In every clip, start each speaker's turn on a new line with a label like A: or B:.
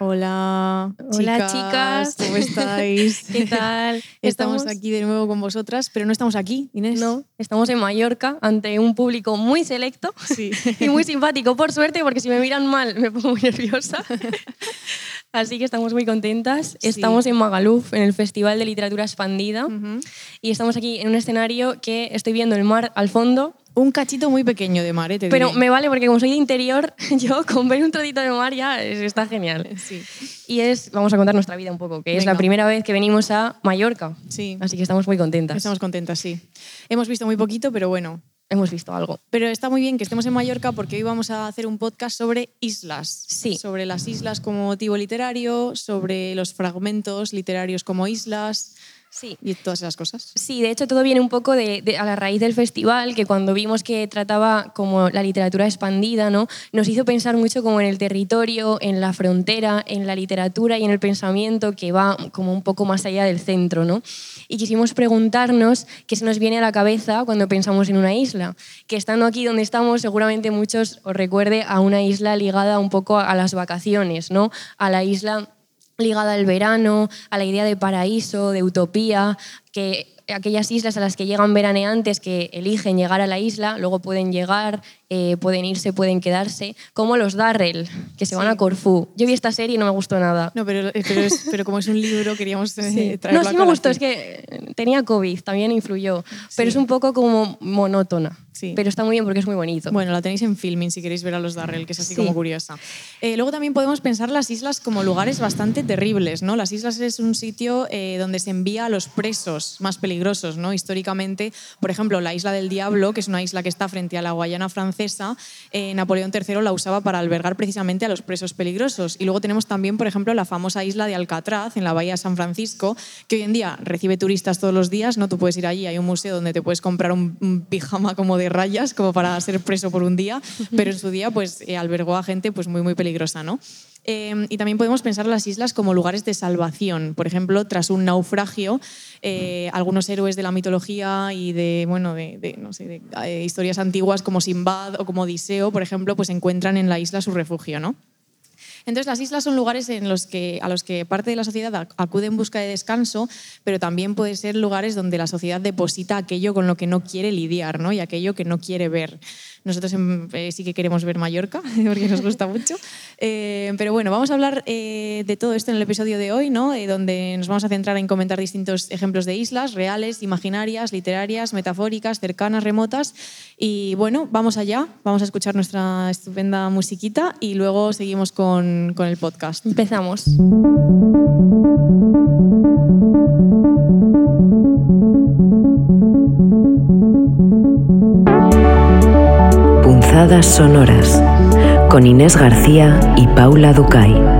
A: Hola,
B: Hola, chicas.
A: ¿cómo estáis?
B: ¿Qué tal?
A: Estamos aquí de nuevo con vosotras, pero no estamos aquí, Inés.
B: No, estamos en Mallorca ante un público muy selecto
A: Sí.
B: y muy simpático, por suerte, porque si me miran mal me pongo muy nerviosa. Así que estamos muy contentas.
A: Sí.
B: Estamos en Magaluf, en el Festival de Literatura Expandida, y estamos aquí en un escenario que estoy viendo el mar al fondo.
A: Un cachito muy pequeño de mar, ¿eh? Te
B: Pero
A: diré.
B: me vale porque como soy de interior, yo con ver un trocito de mar ya es- está genial.
A: Sí,
B: Y es, vamos a contar nuestra vida un poco, que es la primera vez que venimos a Mallorca.
A: sí.
B: Así que estamos muy contentas.
A: Estamos contentas, sí. Hemos visto muy poquito, pero bueno.
B: Hemos visto algo.
A: Pero está muy bien que estemos en Mallorca porque hoy vamos a hacer un podcast sobre islas.
B: Sí.
A: Sobre las islas como motivo literario, sobre los fragmentos literarios como islas
B: Sí.
A: y todas esas cosas.
B: Sí, de hecho todo viene un poco de, de- a la raíz del festival, que cuando vimos que trataba como la literatura expandida, ¿no? nos hizo pensar mucho como en el territorio, en la frontera, en la literatura y en el pensamiento que va como un poco más allá del centro. ¿no? Y quisimos preguntarnos qué se nos viene a la cabeza cuando pensamos en una isla. Que estando aquí donde estamos, seguramente muchos os recuerde a una isla ligada un poco a las vacaciones, ¿no? a la isla ligada al verano, a la idea de paraíso, de utopía, que aquellas islas a las que llegan veraneantes que eligen llegar a la isla, luego pueden llegar, eh, pueden irse, pueden quedarse, como los Darrell, que se van a Corfú. Yo vi esta serie y no me gustó nada.
A: No, pero, eh, pero, es- pero como es un libro, queríamos eh, traerlo
B: No, sí me gustó, es que tenía COVID, también influyó, pero
A: Sí.
B: es un poco como monótona.
A: Sí.
B: Pero está muy bien porque es muy bonito.
A: Bueno, la tenéis en filming si queréis ver a los Darrell, que es así
B: Sí.
A: como curiosa. Eh, luego también podemos pensar las islas como lugares bastante terribles, ¿no? Las islas es un sitio eh, donde se envía a los presos más peligrosos, ¿no? Históricamente, por ejemplo, la isla del Diablo, que es una isla que está frente a la Guayana francesa, eh, Napoleón III la usaba para albergar precisamente a los presos peligrosos. Y luego tenemos también, por ejemplo, la famosa isla de Alcatraz, en la bahía de San Francisco, que hoy en día recibe turistas todos los días, ¿no? Tú puedes ir allí, hay un museo donde te puedes comprar un, pijama como de rayas, como para ser preso por un día, pero en su día pues eh, albergó a gente pues muy, muy peligrosa, ¿no? Eh, y también podemos pensar las islas como lugares de salvación. Por ejemplo, tras un naufragio, eh, algunos héroes de la mitología y de, bueno, de, no sé, de, eh, historias antiguas como Simbad o como Odiseo, por ejemplo, pues encuentran en la isla su refugio, ¿no? Entonces, las islas son lugares en los que, a los que parte de la sociedad ac- acude en busca de descanso, pero también pueden ser lugares donde la sociedad deposita aquello con lo que no quiere lidiar ¿no? y aquello que no quiere ver. Nosotros eh, sí que queremos ver Mallorca, porque nos gusta mucho. Eh, pero bueno, vamos a hablar eh, de todo esto en el episodio de hoy, ¿no? Donde nos vamos a centrar en comentar distintos ejemplos de islas reales, imaginarias, literarias, metafóricas, cercanas, remotas. Y bueno, vamos allá, vamos a escuchar nuestra estupenda musiquita y luego seguimos con, con el podcast.
B: Empezamos.
C: Sonoras con Inés García y Paula Ducay.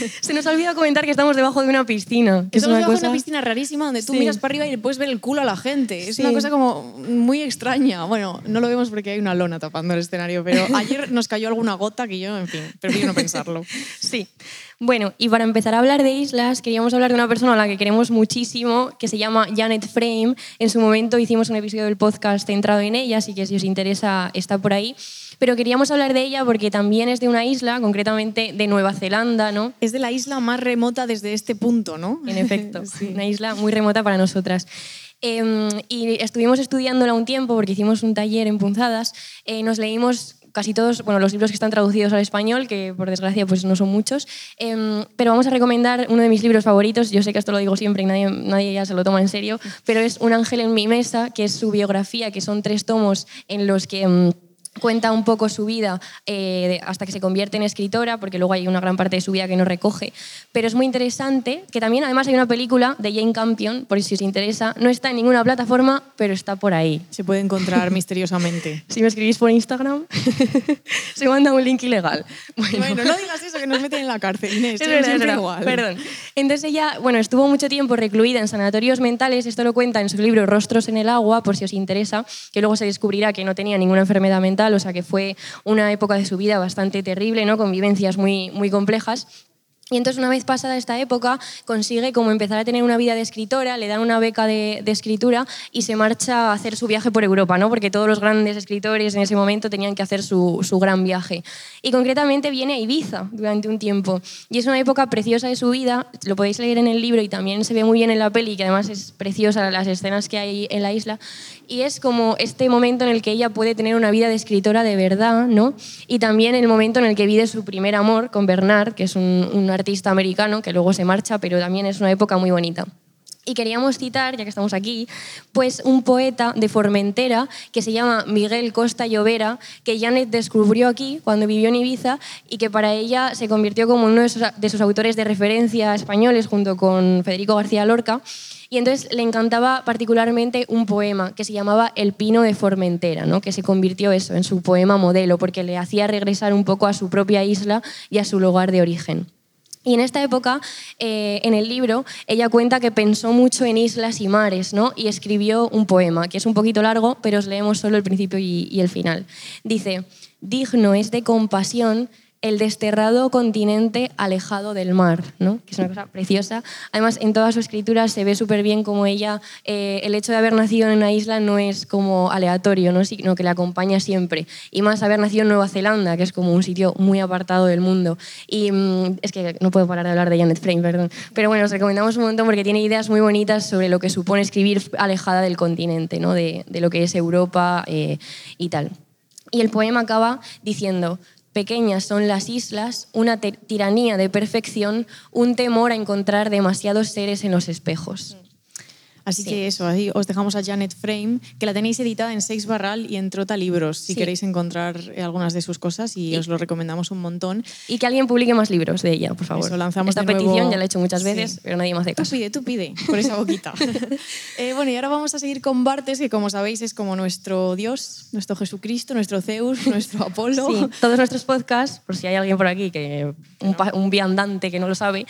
B: Se nos olvida comentar que estamos debajo de una piscina. Que es
A: Estamos
B: una
A: debajo de una piscina rarísima donde tú
B: Sí.
A: miras para arriba y le puedes ver el culo a la gente. Es
B: Sí.
A: una cosa como muy extraña. Bueno, no lo vemos porque hay una lona tapando el escenario, pero ayer nos cayó alguna gota que yo, en fin, prefiero no pensarlo.
B: Sí. Bueno, y para empezar a hablar de islas, queríamos hablar de una persona a la que queremos muchísimo, que se llama Janet Frame. En su momento hicimos un episodio del podcast centrado en ella, así que si os interesa está por ahí. Pero queríamos hablar de ella porque también es de una isla, concretamente de Nueva Zelanda, ¿no?
A: Es de la isla más remota desde este punto, ¿no?
B: En efecto,
A: Sí.
B: una isla muy remota para nosotras. Eh, y estuvimos estudiándola un tiempo porque hicimos un taller en Punzadas. Eh, nos leímos casi todos, bueno, los libros que están traducidos al español, que por desgracia pues no son muchos, Eh, pero vamos a recomendar uno de mis libros favoritos, yo sé que esto lo digo siempre y nadie, nadie ya se lo toma en serio, pero es Un ángel en mi mesa, que es su biografía, que son tres tomos en los que... mm, cuenta un poco su vida eh, hasta que se convierte en escritora, porque luego hay una gran parte de su vida que no recoge. Pero es muy interesante que también, además, hay una película de Jane Campion, por si os interesa. No está en ninguna plataforma, pero está por ahí.
A: Se puede encontrar misteriosamente.
B: Si me escribís por Instagram, se manda un link ilegal. Bueno,
A: Bueno, no digas eso, que nos meten en la cárcel, Inés.
B: es verdad,
A: siempre igual.
B: Perdón. Entonces ella, bueno, estuvo mucho tiempo recluida en sanatorios mentales, esto lo cuenta en su libro Rostros en el agua, por si os interesa, que luego se descubrirá que no tenía ninguna enfermedad mental, o sea que fue una época de su vida bastante terrible, ¿no? con vivencias muy, muy complejas. Y entonces una vez pasada esta época consigue como empezar a tener una vida de escritora, le dan una beca de, escritura y se marcha a hacer su viaje por Europa, ¿no? porque todos los grandes escritores en ese momento tenían que hacer su, su, gran viaje. Y concretamente viene a Ibiza durante un tiempo. Y es una época preciosa de su vida, lo podéis leer en el libro y también se ve muy bien en la peli, que además es preciosa las escenas que hay en la isla. Y es como este momento en el que ella puede tener una vida de escritora de verdad, ¿no? Y también el momento en el que vive su primer amor con Bernard, que es un, artista americano que luego se marcha, pero también es una época muy bonita. Y queríamos citar, ya que estamos aquí, pues un poeta de Formentera que se llama Miguel Costa Llovera, que Janet descubrió aquí cuando vivió en Ibiza y que para ella se convirtió como uno de sus autores de referencia españoles junto con Federico García Lorca. Y entonces le encantaba particularmente un poema que se llamaba El Pino de Formentera, ¿no? que se convirtió eso en su poema modelo, porque le hacía regresar un poco a su propia isla y a su lugar de origen. Y en esta época, eh, en el libro, ella cuenta que pensó mucho en islas y mares, ¿no? Y escribió un poema, que es un poquito largo, pero os leemos solo el principio y, y el final. Dice, digno es de compasión el desterrado continente alejado del mar, ¿no? que es una cosa preciosa. Además, en toda su escritura se ve súper bien como ella, eh, el hecho de haber nacido en una isla no es como aleatorio, ¿no? sino que le acompaña siempre. Y más haber nacido en Nueva Zelanda, que es como un sitio muy apartado del mundo. Y mm, es que no puedo parar de hablar de Janet Frame, perdón. Pero bueno, os recomendamos un montón porque tiene ideas muy bonitas sobre lo que supone escribir alejada del continente, ¿no? de, lo que es Europa eh, y tal. Y el poema acaba diciendo, pequeñas son las islas, una tiranía de perfección, un temor a encontrar demasiados seres en los espejos.
A: Así que eso, ahí os dejamos a Janet Frame, que la tenéis editada en Seis Barral y en Trota Libros, si queréis encontrar algunas de sus cosas y os lo recomendamos un montón.
B: Y que alguien publique más libros de ella, por favor.
A: Eso, lanzamos
B: Esta petición ya la he hecho muchas veces, pero nadie me hace caso.
A: Tú pide, tú pide, por esa boquita. eh, bueno, y ahora vamos a seguir con Bartes, que como sabéis es como nuestro Dios, nuestro Jesucristo, nuestro Zeus, nuestro Apolo.
B: Sí, todos nuestros podcasts, por si hay alguien por aquí, que un, un viandante que no lo sabe,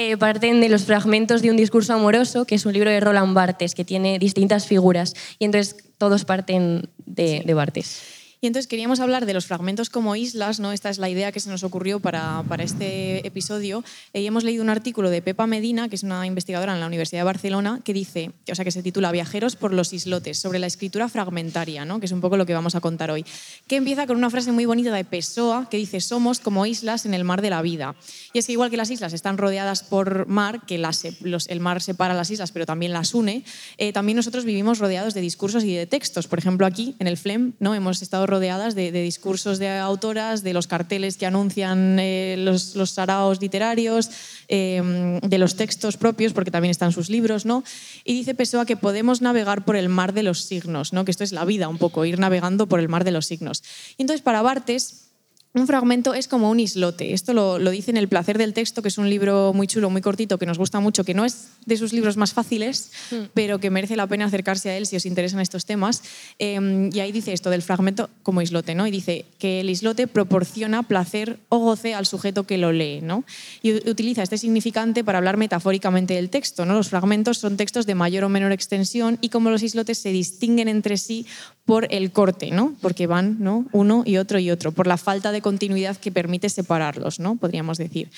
B: eh, parten de los fragmentos de un discurso amoroso, que es un libro de Roland Barthes, que tiene distintas figuras. Y entonces todos parten de, de Barthes.
A: Y entonces queríamos hablar de los fragmentos como islas, ¿no? Esta es la idea que se nos ocurrió para, para este episodio. Y hemos leído un artículo de Pepa Medina, que es una investigadora en la Universidad de Barcelona, que dice, o sea, que se titula Viajeros por los islotes, sobre la escritura fragmentaria, ¿no? Que es un poco lo que vamos a contar hoy. Que empieza con una frase muy bonita de Pessoa, que dice, somos como islas en el mar de la vida. Y es que igual que las islas están rodeadas por mar, que el mar separa las islas, pero también las une, eh, también nosotros vivimos rodeados de discursos y de textos. Por ejemplo, aquí, en el FLEM, ¿no? Hemos estado rodeadas de, discursos de autoras, de los carteles que anuncian eh, los, los, saraos literarios, eh, de los textos propios, porque también están sus libros, ¿no? Y dice Pessoa que podemos navegar por el mar de los signos, ¿no? Que esto es la vida un poco, ir navegando por el mar de los signos. Y entonces para Bartes un fragmento es como un islote. Esto lo, dice en El placer del texto, que es un libro muy chulo, muy cortito, que nos gusta mucho, que no es de sus libros más fáciles, hmm. pero que merece la pena acercarse a él si os interesan estos temas. Em, y ahí dice esto del fragmento como islote, ¿no? Y dice que el islote proporciona placer o goce al sujeto que lo lee, ¿no? Y utiliza este significante para hablar metafóricamente del texto, ¿no? Los fragmentos son textos de mayor o menor extensión y como los islotes se distinguen entre sí por el corte, ¿no? Porque van, ¿no? Uno y otro y otro, por la falta de continuidad que permite separarlos, ¿no? podríamos decir.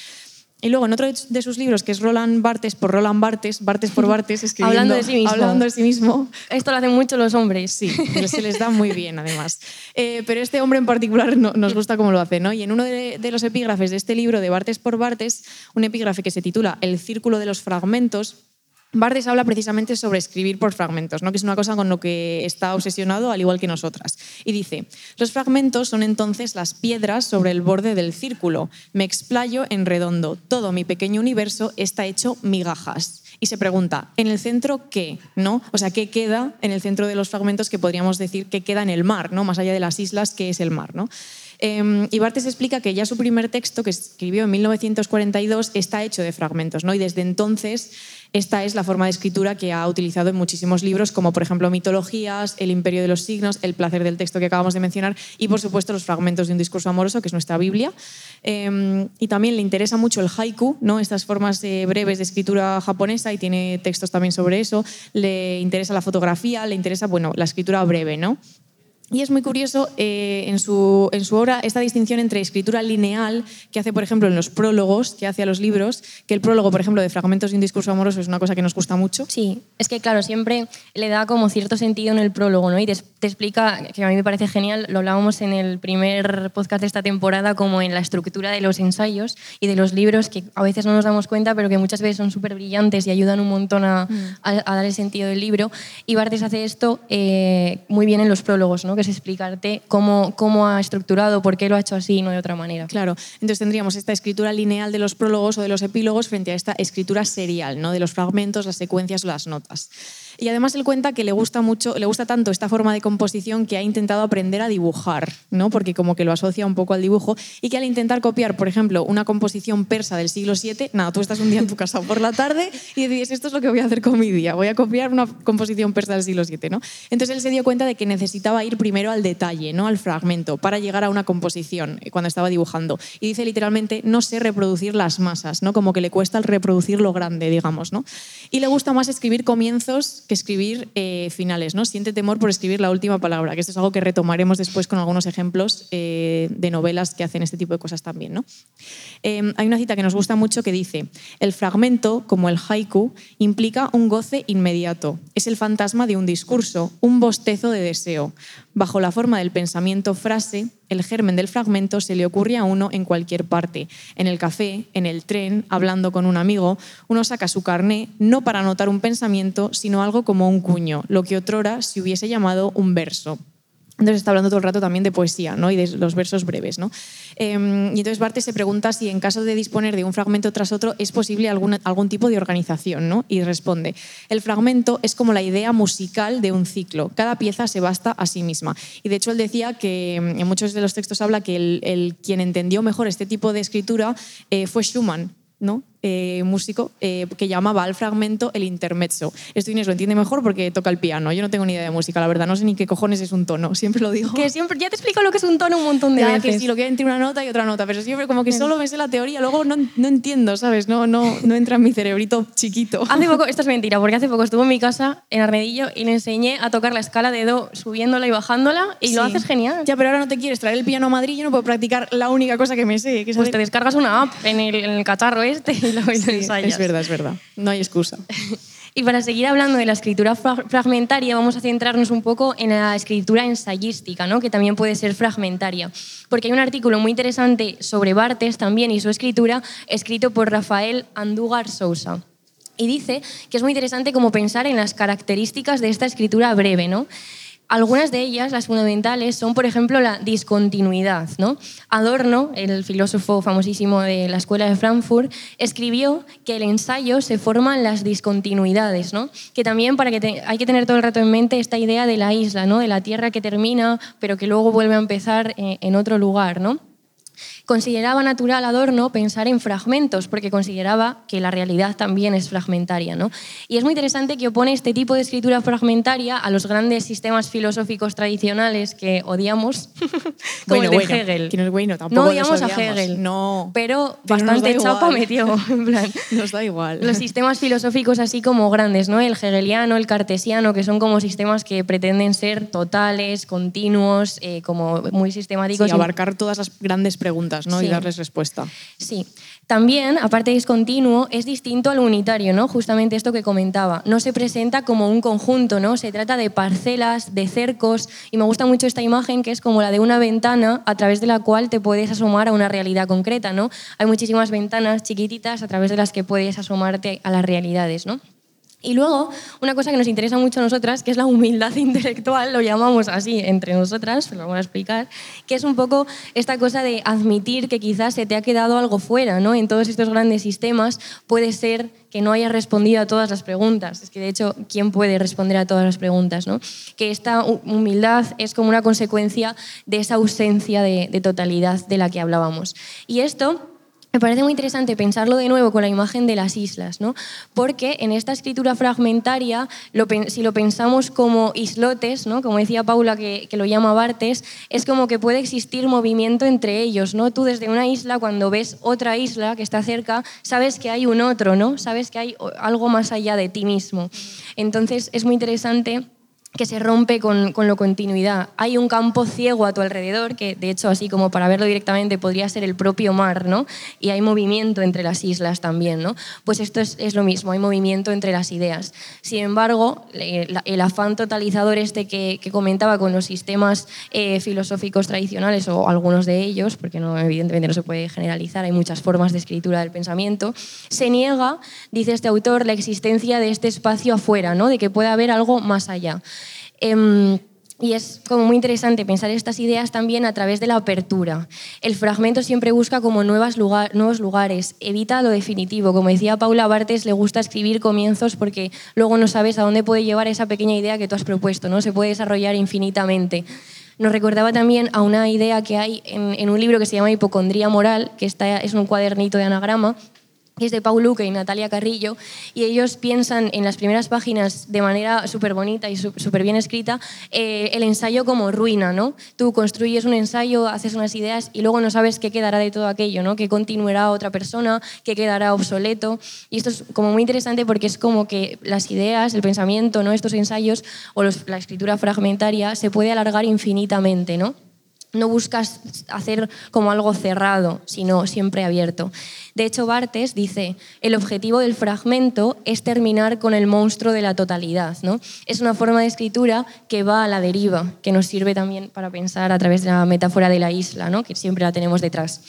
A: Y luego en otro de sus libros, que es Roland Barthes por Roland Barthes, Barthes por Barthes, escribiendo,
B: hablando de sí mismo.
A: Hablando de sí mismo.
B: Esto lo hacen mucho los hombres.
A: Sí, se les da muy bien además. Eh, pero este hombre en particular no, nos gusta cómo lo hace. ¿no? Y en uno de, de, los epígrafes de este libro, de Barthes por Barthes, un epígrafe que se titula El círculo de los fragmentos, Bardes habla precisamente sobre escribir por fragmentos, ¿no? que es una cosa con lo que está obsesionado al igual que nosotras. Y dice, los fragmentos son entonces las piedras sobre el borde del círculo. Me explayo en redondo. Todo mi pequeño universo está hecho migajas. Y se pregunta, ¿en el centro qué? ¿No? O sea, ¿qué queda en el centro de los fragmentos que podríamos decir que queda en el mar, ¿no? más allá de las islas, ¿qué es el mar? ¿no? Eh, y Bartes explica que ya su primer texto, que escribió en 1942, está hecho de fragmentos, ¿no? y desde entonces esta es la forma de escritura que ha utilizado en muchísimos libros, como por ejemplo Mitologías, El imperio de los signos, El placer del texto que acabamos de mencionar y por supuesto los fragmentos de un discurso amoroso, que es nuestra Biblia. Em, y también le interesa mucho el haiku, ¿no? estas formas breves de escritura japonesa y tiene textos también sobre eso. Le interesa la fotografía, le interesa bueno, la escritura breve. ¿no? Y es muy curioso eh, en, su, en, su, obra esta distinción entre escritura lineal, que hace, por ejemplo, en los prólogos que hace a los libros, que el prólogo, por ejemplo, de Fragmentos de un discurso amoroso es una cosa que nos gusta mucho.
B: Sí, es que, claro, siempre le da como cierto sentido en el prólogo, ¿no? Y te, te explica, que a mí me parece genial, lo hablábamos en el primer podcast de esta temporada, como en la estructura de los ensayos y de los libros, que a veces no nos damos cuenta, pero que muchas veces son súper brillantes y ayudan un montón a, mm. a, a, dar el sentido del libro. Y Bartes hace esto eh, muy bien en los prólogos, ¿no? Es explicarte cómo, cómo ha estructurado, por qué lo ha hecho así y no de otra manera.
A: Claro, entonces tendríamos esta escritura lineal de los prólogos o de los epílogos frente a esta escritura serial, ¿no? de los fragmentos, las secuencias o las notas. Y además él cuenta que le gusta mucho, le gusta tanto esta forma de composición que ha intentado aprender a dibujar, ¿no? Porque como que lo asocia un poco al dibujo y que al intentar copiar, por ejemplo, una composición persa del siglo VII, nada, tú estás un día en tu casa por la tarde y decides esto es lo que voy a hacer con mi día, voy a copiar una composición persa del siglo VII, ¿no? Entonces él se dio cuenta de que necesitaba ir primero al detalle, ¿no? Al fragmento para llegar a una composición eh, cuando estaba dibujando. Y dice literalmente no sé reproducir las masas, ¿no? Como que le cuesta el reproducir lo grande, digamos, ¿no? Y le gusta más escribir comienzos que escribir eh, finales, ¿no? Siente temor por escribir la última palabra, que esto es algo que retomaremos después con algunos ejemplos eh, de novelas que hacen este tipo de cosas también, ¿no? Eh, hay una cita que nos gusta mucho que dice, el fragmento, como el haiku, implica un goce inmediato. Es el fantasma de un discurso, un bostezo de deseo. Bajo la forma del pensamiento frase, el germen del fragmento se le ocurre a uno en cualquier parte. En el café, en el tren, hablando con un amigo, uno saca su carné no para anotar un pensamiento, sino algo como un cuño, lo que otrora se hubiese llamado un verso. Entonces está hablando todo el rato también de poesía ¿no? y de los versos breves. ¿no? Eh, y entonces Bartes se pregunta si en caso de disponer de un fragmento tras otro es posible algún, algún tipo de organización. ¿no? Y responde, el fragmento es como la idea musical de un ciclo. Cada pieza se basta a sí misma. Y de hecho él decía que en muchos de los textos habla que el, el quien entendió mejor este tipo de escritura eh, fue Schumann, ¿no? Eh, músico eh, que llamaba al fragmento el intermezzo. Esto Inés lo entiende mejor porque toca el piano. Yo no tengo ni idea de música, la verdad. No sé ni qué cojones es un tono. Siempre lo digo.
B: Que siempre, ya te explico lo que es un tono un montón de
A: ya,
B: veces.
A: Que sí, lo que hay entre una nota y otra nota. Pero siempre como que solo me sé la teoría. Luego no, no entiendo, ¿sabes? No, no, no entra en mi cerebrito chiquito.
B: Hace poco, esto es mentira, porque hace poco estuvo en mi casa, en Arnedillo, y le enseñé a tocar la escala de Do subiéndola y bajándola. Y
A: Sí.
B: lo haces genial.
A: Ya, pero ahora no te quieres traer el piano a Madrid y yo no puedo practicar la única cosa que me sé. Que es
B: Pues te descargas una app en el, en el cacharro este y lo ensayas.
A: es verdad, es verdad. No hay excusa.
B: Y para seguir hablando de la escritura fra- fragmentaria, vamos a centrarnos un poco en la escritura ensayística, ¿no? que también puede ser fragmentaria. Porque hay un artículo muy interesante sobre Bartes también y su escritura, escrito por Rafael Andúgar Sousa. Y dice que es muy interesante como pensar en las características de esta escritura breve, ¿no? Algunas de ellas, las fundamentales, son, por ejemplo, la discontinuidad. ¿no? Adorno, el filósofo famosísimo de la Escuela de Frankfurt, escribió que el ensayo se forma en las discontinuidades, que también para que hay que tener todo el rato en mente esta idea de la isla, ¿no? de la tierra que termina, pero que luego vuelve a empezar eh, en otro lugar. ¿no? Consideraba natural Adorno pensar en fragmentos, porque consideraba que la realidad también es fragmentaria. ¿no? Y es muy interesante que opone este tipo de escritura fragmentaria a los grandes sistemas filosóficos tradicionales que odiamos, como el de
A: bueno,
B: Hegel.
A: que no es bueno, tampoco
B: no odiamos a. Hegel,
A: No.
B: pero bastante chapa
A: igual.
B: metió. En plan,
A: Nos da igual.
B: los sistemas filosóficos así como grandes, ¿no? El hegeliano, el cartesiano, que son como sistemas que pretenden ser totales, continuos, eh, como muy sistemáticos.
A: Sí,
B: y-
A: abarcar todas las grandes preguntas ¿no? y darles respuesta.
B: Sí. También, aparte de discontinuo, es distinto al unitario, ¿no? Justamente esto que comentaba. No se presenta como un conjunto, ¿no? Se trata de parcelas, de cercos, y me gusta mucho esta imagen que es como la de una ventana a través de la cual te puedes asomar a una realidad concreta, ¿no? Hay muchísimas ventanas chiquititas a través de las que puedes asomarte a las realidades, ¿no? Y luego, una cosa que nos interesa mucho a nosotras, que es la humildad intelectual, lo llamamos así entre nosotras, lo vamos a explicar, que es un poco esta cosa de admitir que quizás se te ha quedado algo fuera, ¿no? En todos estos grandes sistemas puede ser que no hayas respondido a todas las preguntas. Es que, de hecho, ¿quién puede responder a todas las preguntas, no? Que esta hu- humildad es como una consecuencia de esa ausencia de, de totalidad de la que hablábamos. Y esto me parece muy interesante pensarlo de nuevo con la imagen de las islas, ¿no? porque en esta escritura fragmentaria, si lo pensamos como islotes, ¿no? como decía Paula que, lo llama Bartes, es como que puede existir movimiento entre ellos. ¿no? Tú desde una isla, cuando ves otra isla que está cerca, sabes que hay un otro, ¿no? sabes que hay algo más allá de ti mismo. Entonces es muy interesante que se rompe con, con lo continuidad. Hay un campo ciego a tu alrededor, que de hecho, así como para verlo directamente, podría ser el propio mar, ¿no? Y hay movimiento entre las islas también, ¿no? Pues esto es, es lo mismo, hay movimiento entre las ideas. Sin embargo, el afán totalizador este que, que comentaba con los sistemas eh, filosóficos tradicionales, o algunos de ellos, porque no, evidentemente no se puede generalizar, hay muchas formas de escritura del pensamiento, se niega, dice este autor, la existencia de este espacio afuera, ¿no? De que pueda haber algo más allá. Em, y es como muy interesante pensar estas ideas también a través de la apertura. El fragmento siempre busca como nuevos lugares, evita lo definitivo. Como decía Paula Bartes, le gusta escribir comienzos porque luego no sabes a dónde puede llevar esa pequeña idea que tú has propuesto, ¿no? Se puede desarrollar infinitamente. Nos recordaba también a una idea que hay en, en un libro que se llama Hipocondría Moral, que está, es un cuadernito de anagrama, es de Paul Luque y Natalia Carrillo, y ellos piensan en las primeras páginas de manera súper bonita y súper bien escrita eh, el ensayo como ruina, ¿no? Tú construyes un ensayo, haces unas ideas y luego no sabes qué quedará de todo aquello, ¿no? Qué continuará otra persona, qué quedará obsoleto. Y esto es como muy interesante porque es como que las ideas, el pensamiento, ¿no? Estos ensayos o la escritura fragmentaria se puede alargar infinitamente, ¿no? No buscas hacer como algo cerrado, sino siempre abierto. De hecho, Bartes dice, el objetivo del fragmento es terminar con el monstruo de la totalidad. ¿no? Es una forma de escritura que va a la deriva, que nos sirve también para pensar a través de la metáfora de la isla, ¿no? que siempre la tenemos detrás.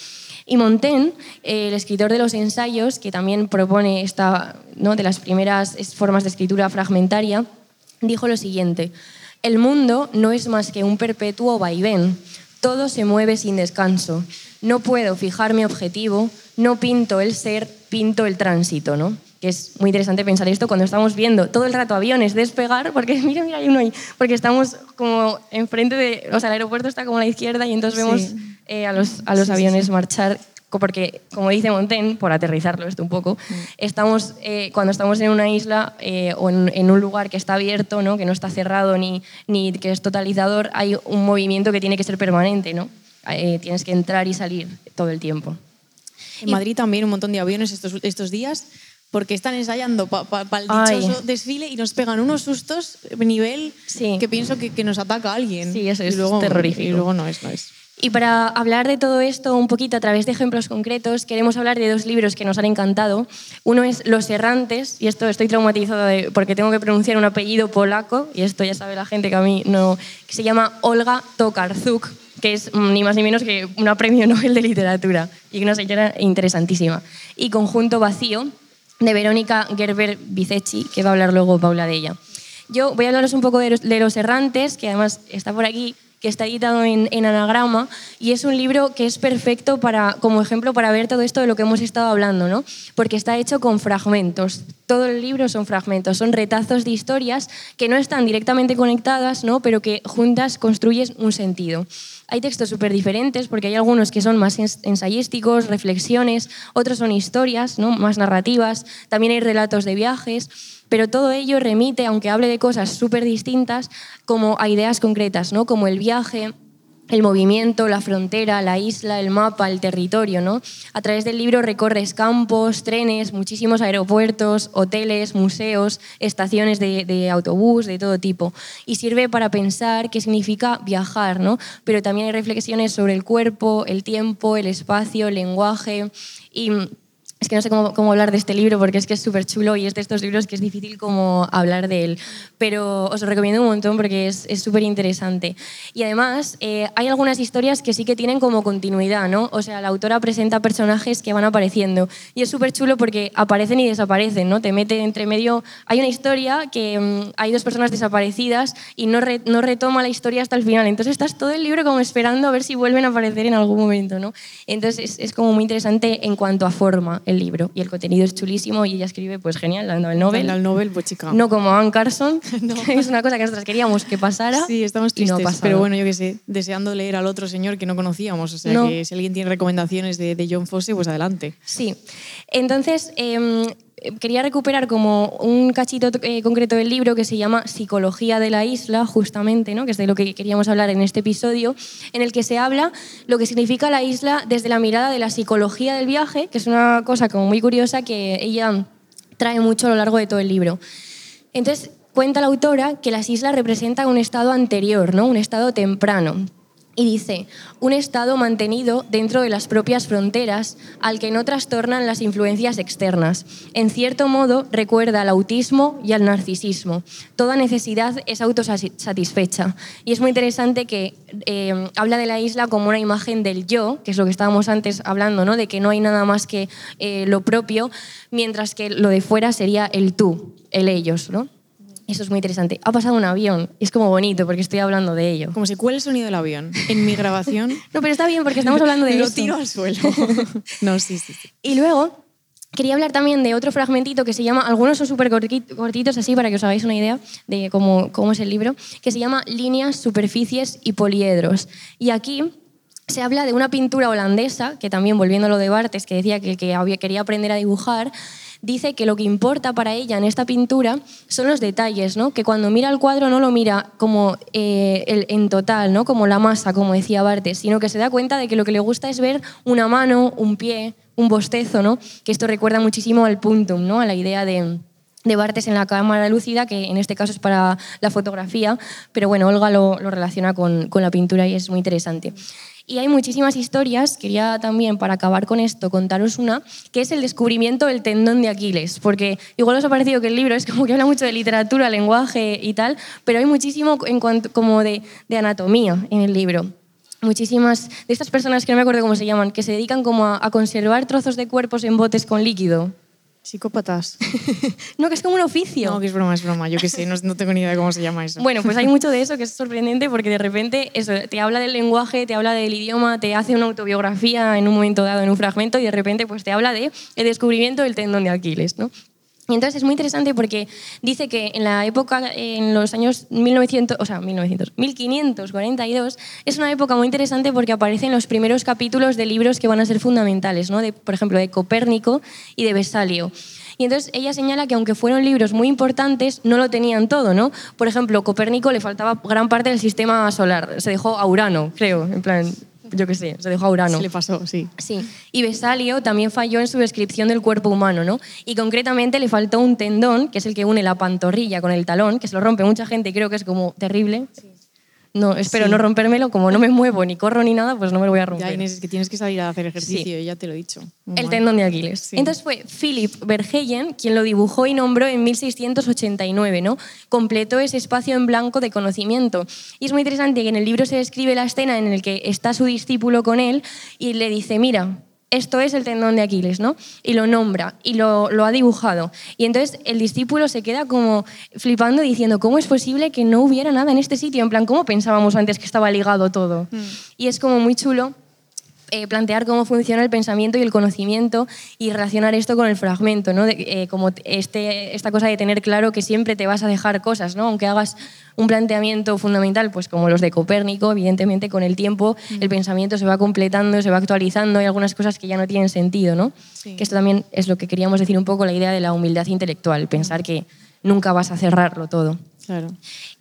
B: Y Montaigne, el escritor de los ensayos, que también propone esta ¿no? de las primeras formas de escritura fragmentaria, dijo lo siguiente, el mundo no es más que un perpetuo vaivén todo se mueve sin descanso. No puedo fijar mi objetivo, no pinto el ser, pinto el tránsito, ¿no? Que es muy interesante pensar esto cuando estamos viendo todo el rato aviones despegar, porque mira, mira, hay uno ahí, porque estamos como enfrente de, o sea, el aeropuerto está como a la izquierda y entonces vemos eh, a los, a los aviones marchar porque, como dice Montaigne, por aterrizarlo esto un poco, mm. estamos, eh, cuando estamos en una isla eh, o en, un lugar que está abierto, ¿no? que no está cerrado ni, ni que es totalizador, hay un movimiento que tiene que ser permanente. ¿no? Eh, tienes que entrar y salir todo el tiempo.
A: En Madrid también un montón de aviones estos, estos días porque están ensayando para el dichoso desfile y nos pegan unos sustos nivel que pienso que, que, nos ataca alguien.
B: Sí, eso es terrorífico.
A: Y luego no es, no es.
B: Y para hablar de todo esto un poquito a través de ejemplos concretos, queremos hablar de dos libros que nos han encantado. Uno es Los Errantes, y esto estoy traumatizada porque tengo que pronunciar un apellido polaco, y esto ya sabe la gente que a mí no, que se llama Olga Tokarczuk, que es ni más ni menos que una premio Nobel de literatura, y una señora interesantísima. Y Conjunto Vacío, de Verónica Gerber Vicecci, que va a hablar luego Paula de ella. Yo voy a hablaros un poco de Los Errantes, que además está por aquí, que está editado en, anagrama y es un libro que es perfecto para, como ejemplo para ver todo esto de lo que hemos estado hablando, ¿no? porque está hecho con fragmentos. Todo el libro son fragmentos, son retazos de historias que no están directamente conectadas, ¿no? pero que juntas construyen un sentido. Hay textos súper diferentes porque hay algunos que son más ensayísticos, reflexiones, otros son historias, ¿no? más narrativas, también hay relatos de viajes pero todo ello remite, aunque hable de cosas súper distintas, como a ideas concretas, ¿no? como el viaje, el movimiento, la frontera, la isla, el mapa, el territorio. ¿no? A través del libro recorres campos, trenes, muchísimos aeropuertos, hoteles, museos, estaciones de, autobús, de todo tipo. Y sirve para pensar qué significa viajar, ¿no? pero también hay reflexiones sobre el cuerpo, el tiempo, el espacio, el lenguaje. Y es que no sé cómo, hablar de este libro porque es que es súper chulo y es de estos libros que es difícil como hablar de él. Pero os lo recomiendo un montón porque es súper interesante. Y además eh, hay algunas historias que sí que tienen como continuidad, ¿no? O sea, la autora presenta personajes que van apareciendo y es súper chulo porque aparecen y desaparecen, ¿no? Te mete entre medio... Hay una historia que mm, hay dos personas desaparecidas y no, no retoma la historia hasta el final. Entonces estás todo el libro como esperando a ver si vuelven a aparecer en algún momento, ¿no? Entonces es, es como muy interesante en cuanto a forma el libro y el contenido es chulísimo y ella escribe pues genial, dando el Nobel.
A: El Nobel, pues chica.
B: No como Anne Carson, que es una cosa que nosotros queríamos que pasara.
A: Sí, estamos tristes, pero bueno, yo qué sé, deseando leer al otro señor que no conocíamos, o sea que si alguien tiene recomendaciones de, de John Fosse, pues adelante.
B: Sí, entonces... Eh, quería recuperar como un cachito eh, concreto del libro que se llama Psicología de la isla, justamente, ¿no? que es de lo que queríamos hablar en este episodio, en el que se habla lo que significa la isla desde la mirada de la psicología del viaje, que es una cosa como muy curiosa que ella trae mucho a lo largo de todo el libro. Entonces, cuenta la autora que las islas representan un estado anterior, ¿no? un estado temprano. Y dice, un estado mantenido dentro de las propias fronteras al que no trastornan las influencias externas. En cierto modo, recuerda al autismo y al narcisismo. Toda necesidad es autosatisfecha. Y es muy interesante que eh, habla de la isla como una imagen del yo, que es lo que estábamos antes hablando, ¿no? de que no hay nada más que eh, lo propio, mientras que lo de fuera sería el tú, el ellos. ¿no? Eso es muy interesante. Ha pasado un avión. Es como bonito porque estoy hablando de ello.
A: Como si cuál el sonido del avión. En mi grabación.
B: no, pero está bien porque estamos hablando de
A: Lo
B: eso.
A: tiro al suelo. no, sí, sí, sí.
B: Y luego quería hablar también de otro fragmentito que se llama, algunos son súper cortitos así para que os hagáis una idea de cómo, cómo es el libro, que se llama Líneas, superficies y poliedros. Y aquí se habla de una pintura holandesa, que también volviendo a lo de Bartes, que decía que, que había, quería aprender a dibujar, dice que lo que importa para ella en esta pintura son los detalles, ¿no? que cuando mira el cuadro no lo mira como eh, el, en total, ¿no? como la masa, como decía Bartes, sino que se da cuenta de que lo que le gusta es ver una mano, un pie, un bostezo, ¿no? que esto recuerda muchísimo al puntum, ¿no? a la idea de, de Bartes en la cámara lúcida, que en este caso es para la fotografía, pero bueno, Olga lo, lo relaciona con, con, la pintura y es muy interesante. Y hay muchísimas historias, quería también para acabar con esto contaros una, que es el descubrimiento del tendón de Aquiles, porque igual os ha parecido que el libro es como que habla mucho de literatura, lenguaje y tal, pero hay muchísimo en cuanto, como de, de anatomía en el libro muchísimas de estas personas que no me acuerdo cómo se llaman, que se dedican como a, a conservar trozos de cuerpos en botes con líquido.
A: Psicópatas.
B: no, que es como un oficio.
A: No, que es broma, es broma. Yo qué sé, no, no, tengo ni idea de cómo se llama eso.
B: Bueno, pues hay mucho de eso que es sorprendente porque de repente eso, te habla del lenguaje, te habla del idioma, te hace una autobiografía en un momento dado, en un fragmento, y de repente pues te habla de el descubrimiento del tendón de Aquiles, ¿no? Y entonces es muy interesante porque dice que en la época, en los años 1900, o sea, 1900, 1542, es una época muy interesante porque aparecen los primeros capítulos de libros que van a ser fundamentales, ¿no? de, por ejemplo, de Copérnico y de Vesalio. Y entonces ella señala que aunque fueron libros muy importantes, no lo tenían todo, ¿no? Por ejemplo, Copérnico le faltaba gran parte del sistema solar, se dejó a Urano, creo, en plan, yo qué sé, se dejó a Urano.
A: Se le pasó, sí.
B: Sí. Y Vesalio también falló en su descripción del cuerpo humano, ¿no? Y concretamente le faltó un tendón, que es el que une la pantorrilla con el talón, que se lo rompe mucha gente y creo que es como terrible. Sí. No, espero
A: Sí.
B: no rompérmelo, como no me muevo ni corro ni nada, pues no me lo voy a romper.
A: Ya, Inés, es que tienes que salir a hacer ejercicio, ya te lo he dicho. Muy
B: El
A: mal.
B: tendón de Aquiles.
A: Sí.
B: Entonces fue Philip Verheyen quien lo dibujó y nombró en 1689, ¿no? Completó ese espacio en blanco de conocimiento. Y es muy interesante que en el libro se describe la escena en la que está su discípulo con él y le dice, mira, esto es el tendón de Aquiles, ¿no? Y lo nombra y lo, lo ha dibujado. Y entonces el discípulo se queda como flipando diciendo, ¿cómo es posible que no hubiera nada en este sitio? En plan, ¿cómo pensábamos antes que estaba ligado todo? Y es como muy chulo eh, plantear cómo funciona el pensamiento y el conocimiento y relacionar esto con el fragmento, ¿no? De- eh, como este, esta cosa de tener claro que siempre te vas a dejar cosas, ¿no? aunque hagas un planteamiento fundamental, pues como los de Copérnico, evidentemente con el tiempo el pensamiento se va completando, se va actualizando, hay algunas cosas que ya no tienen sentido, ¿no?
A: Sí.
B: que esto también es lo que queríamos decir un poco, la idea de la humildad intelectual, pensar que nunca vas a cerrarlo todo.
A: Claro.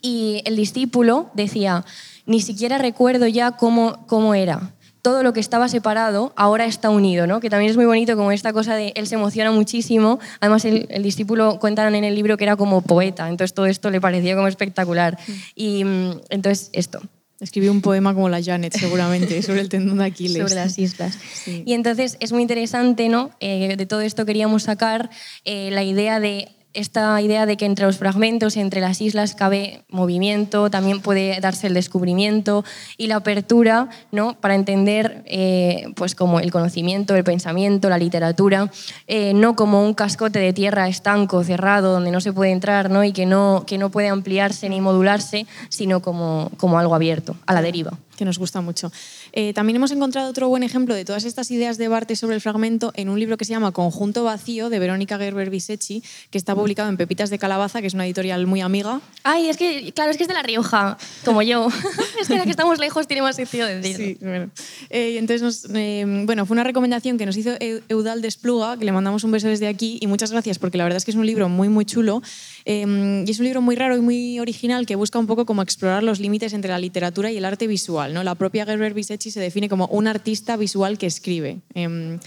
B: Y el discípulo decía, ni siquiera recuerdo ya cómo, cómo era. Todo lo que estaba separado ahora está unido, ¿no? Que también es muy bonito como esta cosa de él se emociona muchísimo. Además, el, el discípulo cuentan en el libro que era como poeta, entonces todo esto le parecía como espectacular. Y mm, entonces esto,
A: Escribió un poema como la Janet, seguramente, sobre el tendón de Aquiles.
B: sobre las islas.
A: Sí.
B: Y entonces es muy interesante, ¿no? Eh, de todo esto queríamos sacar eh, la idea de esta idea de que entre los fragmentos, entre las islas cabe movimiento, también puede darse el descubrimiento y la apertura, ¿no? Para entender, eh, pues como el conocimiento, el pensamiento, la literatura, eh, no como un cascote de tierra estanco, cerrado, donde no se puede entrar, ¿no? Y que no que no puede ampliarse ni modularse, sino como como algo abierto, a la deriva.
A: que nos gusta mucho. Eh, también hemos encontrado otro buen ejemplo de todas estas ideas de Barthes sobre el fragmento en un libro que se llama Conjunto Vacío de Verónica Gerber Bisecchi, que está publicado en Pepitas de Calabaza, que es una editorial muy amiga.
B: Ay, es que, claro, es que es de La Rioja, como yo. es que la que estamos lejos tiene más sentido decirlo.
A: Sí, bueno. Eh, entonces, nos, eh, bueno, fue una recomendación que nos hizo Eu- Eudal Despluga, que le mandamos un beso desde aquí y muchas gracias porque la verdad es que es un libro muy, muy chulo eh, y es un libro muy raro y muy original que busca un poco como explorar los límites entre la literatura y el arte visual. visual. ¿no? La propia Gerber Bisechi se define como un artista visual que escribe. Em,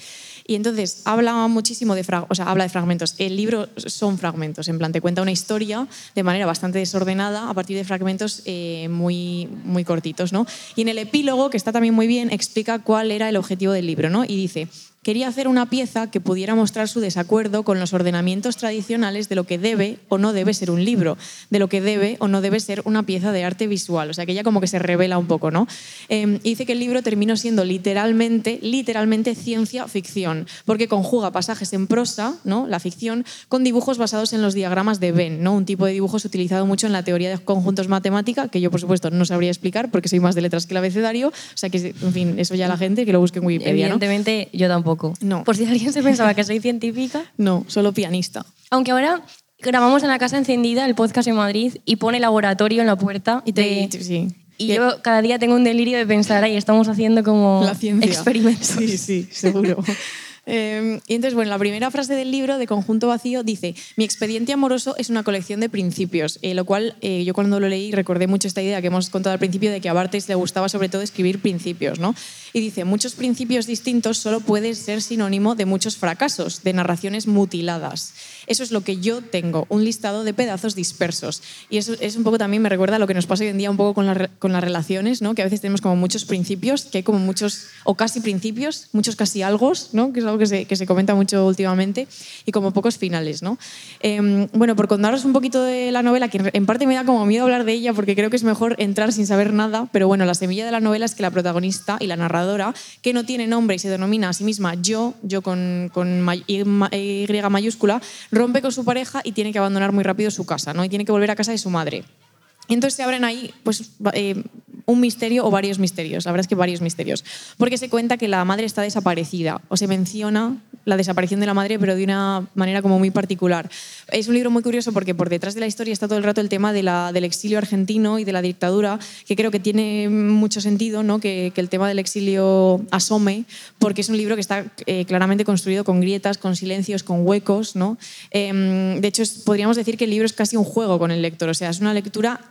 A: y entonces habla muchísimo de, o sea, habla de fragmentos. El libro son fragmentos, en plan, te cuenta una historia de manera bastante desordenada a partir de fragmentos eh, muy, muy cortitos. ¿no? Y en el epílogo, que está también muy bien, explica cuál era el objetivo del libro. ¿no? Y dice, quería hacer una pieza que pudiera mostrar su desacuerdo con los ordenamientos tradicionales de lo que debe o no debe ser un libro, de lo que debe o no debe ser una pieza de arte visual. O sea, que ella como que se revela un poco, ¿no? Em, y dice que el libro terminó siendo literalmente, literalmente ciencia ficción, porque conjuga pasajes en prosa, ¿no? La ficción, con dibujos basados en los diagramas de Venn, ¿no? Un tipo de dibujos utilizado mucho en la teoría de conjuntos matemática, que yo, por supuesto, no sabría explicar porque soy más de letras que el abecedario. O sea, que, en fin, eso ya la gente que lo busque en Wikipedia,
B: Evidentemente, yo tampoco.
A: No.
B: Por si alguien se pensaba que soy científica.
A: No, solo pianista.
B: Aunque ahora grabamos en la casa encendida el podcast en Madrid y pone laboratorio en la puerta.
A: Y te, sí.
B: Y yo cada día tengo un delirio de pensar, ahí estamos haciendo como experimentos.
A: Sí, sí, seguro. Em, y entonces, bueno, la primera frase del libro de Conjunto Vacío dice, mi expediente amoroso es una colección de principios, eh, lo cual eh, yo cuando lo leí recordé mucho esta idea que hemos contado al principio de que a Bartes le gustaba sobre todo escribir principios, ¿no? Y dice, muchos principios distintos solo pueden ser sinónimo de muchos fracasos, de narraciones mutiladas. Eso es lo que yo tengo, un listado de pedazos dispersos. Y eso es un poco también, me recuerda a lo que nos pasa hoy en día un poco con, con las relaciones, ¿no? que a veces tenemos como muchos principios, que hay como muchos, o casi principios, muchos casi algo, ¿no? que es algo que se, que se comenta mucho últimamente, y como pocos finales. ¿no? Em, bueno, por contaros un poquito de la novela, que en parte me da como miedo hablar de ella, porque creo que es mejor entrar sin saber nada, pero bueno, la semilla de la novela es que la protagonista y la narradora, que no tiene nombre y se denomina a sí misma yo, yo con, con Y mayúscula, rompe con su pareja y tiene que abandonar muy rápido su casa, ¿no? Y tiene que volver a casa de su madre. Entonces se abren ahí pues, eh, un misterio o varios misterios, la verdad es que varios misterios, porque se cuenta que la madre está desaparecida o se menciona la desaparición de la madre, pero de una manera como muy particular. Es un libro muy curioso porque por detrás de la historia está todo el rato el tema de la, del exilio argentino y de la dictadura, que creo que tiene mucho sentido ¿no? que, que el tema del exilio asome, porque es un libro que está eh, claramente construido con grietas, con silencios, con huecos. ¿no? Em, de hecho, podríamos decir que el libro es casi un juego con el lector, o sea, es una lectura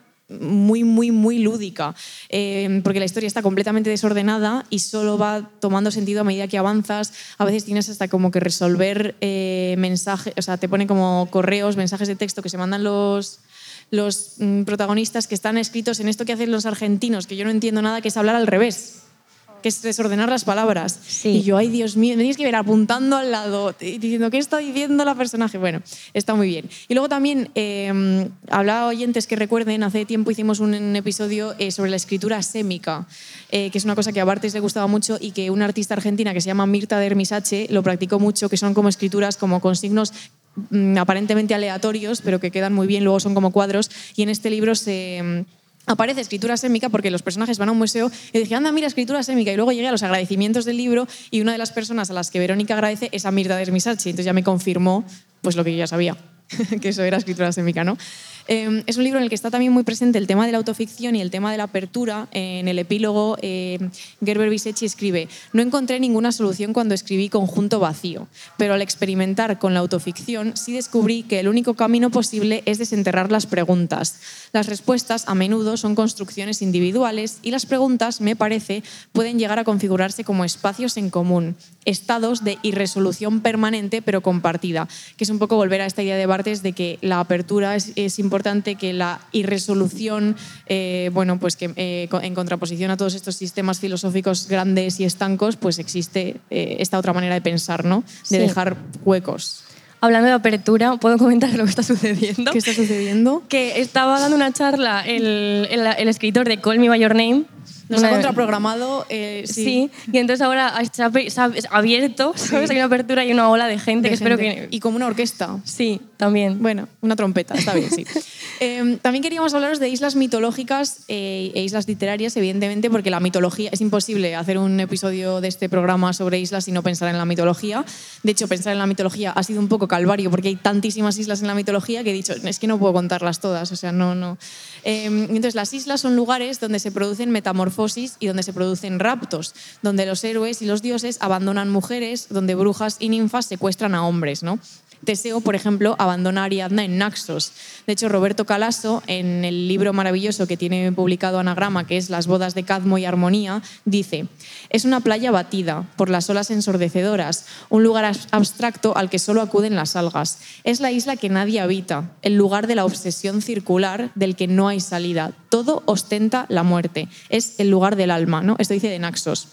A: muy, muy, muy lúdica, eh, porque la historia está completamente desordenada y solo va tomando sentido a medida que avanzas. A veces tienes hasta como que resolver eh, mensajes, o sea, te ponen como correos, mensajes de texto que se mandan los, los mm, protagonistas que están escritos en esto que hacen los argentinos, que yo no entiendo nada, que es hablar al revés que es desordenar las palabras. Y yo, ay Dios mío, tienes que ver apuntando al lado, diciendo, ¿qué está diciendo la personaje? Bueno, está muy bien. Y luego también, eh, hablaba oyentes que recuerden, hace tiempo hicimos un, episodio eh, sobre la escritura sémica, eh, que es una cosa que a Bartes le gustaba mucho y que una artista argentina que se llama Mirta Dermisache lo practicó mucho, que son como escrituras como con signos mm, aparentemente aleatorios, pero que quedan muy bien, luego son como cuadros, y en este libro se aparece escritura sémica porque los personajes van a un museo y dije, anda, mira, escritura sémica. Y luego llegué a los agradecimientos del libro y una de las personas a las que Verónica agradece es a Mirta Desmisachi. Entonces ya me confirmó pues, lo que yo ya sabía, que eso era escritura sémica, ¿no? Em, es un libro en el que está también muy presente el tema de la autoficción y el tema de la apertura. En el epílogo, em, Gerber Bisechi escribe, no encontré ninguna solución cuando escribí Conjunto Vacío, pero al experimentar con la autoficción sí descubrí que el único camino posible es desenterrar las preguntas. Las respuestas a menudo son construcciones individuales y las preguntas, me parece, pueden llegar a configurarse como espacios en común, estados de irresolución permanente pero compartida, que es un poco volver a esta idea de Bartes de que la apertura es, es importante que la irresolución, eh, bueno, pues que eh, en contraposición a todos estos sistemas filosóficos grandes y estancos, pues existe eh, esta otra manera de pensar, ¿no? De dejar huecos.
B: Hablando de apertura, ¿puedo comentar lo que está sucediendo?
A: ¿Qué está sucediendo?
B: Que estaba dando una charla el, el, el escritor de Call Me By Your Name,
A: nos ha contraprogramado. Eh,
B: sí. y entonces ahora se ha, abierto, ¿sabes? Hay una apertura y una ola de gente que espero que.
A: Y como una orquesta.
B: Sí, también.
A: Bueno, una trompeta, está bien, sí. Em, también queríamos hablaros de islas mitológicas eh, e islas literarias, evidentemente, porque la mitología. Es imposible hacer un episodio de este programa sobre islas y no pensar en la mitología. De hecho, pensar en la mitología ha sido un poco calvario porque hay tantísimas islas en la mitología que he dicho, es que no puedo contarlas todas. O sea, no. no. Em, entonces, las islas son lugares donde se producen metamorfosis y donde se producen raptos, donde los héroes y los dioses abandonan mujeres, donde brujas y ninfas secuestran a hombres. ¿no? Teseo, por ejemplo, abandona a Ariadna en Naxos. De hecho, Roberto Calaso, en el libro maravilloso que tiene publicado Anagrama, que es Las bodas de Cadmo y Armonía, dice, es una playa batida por las olas ensordecedoras, un lugar abstracto al que solo acuden las algas. Es la isla que nadie habita, el lugar de la obsesión circular del que no hay salida. Todo ostenta la muerte. Es el lugar del alma, ¿no? Esto dice de Naxos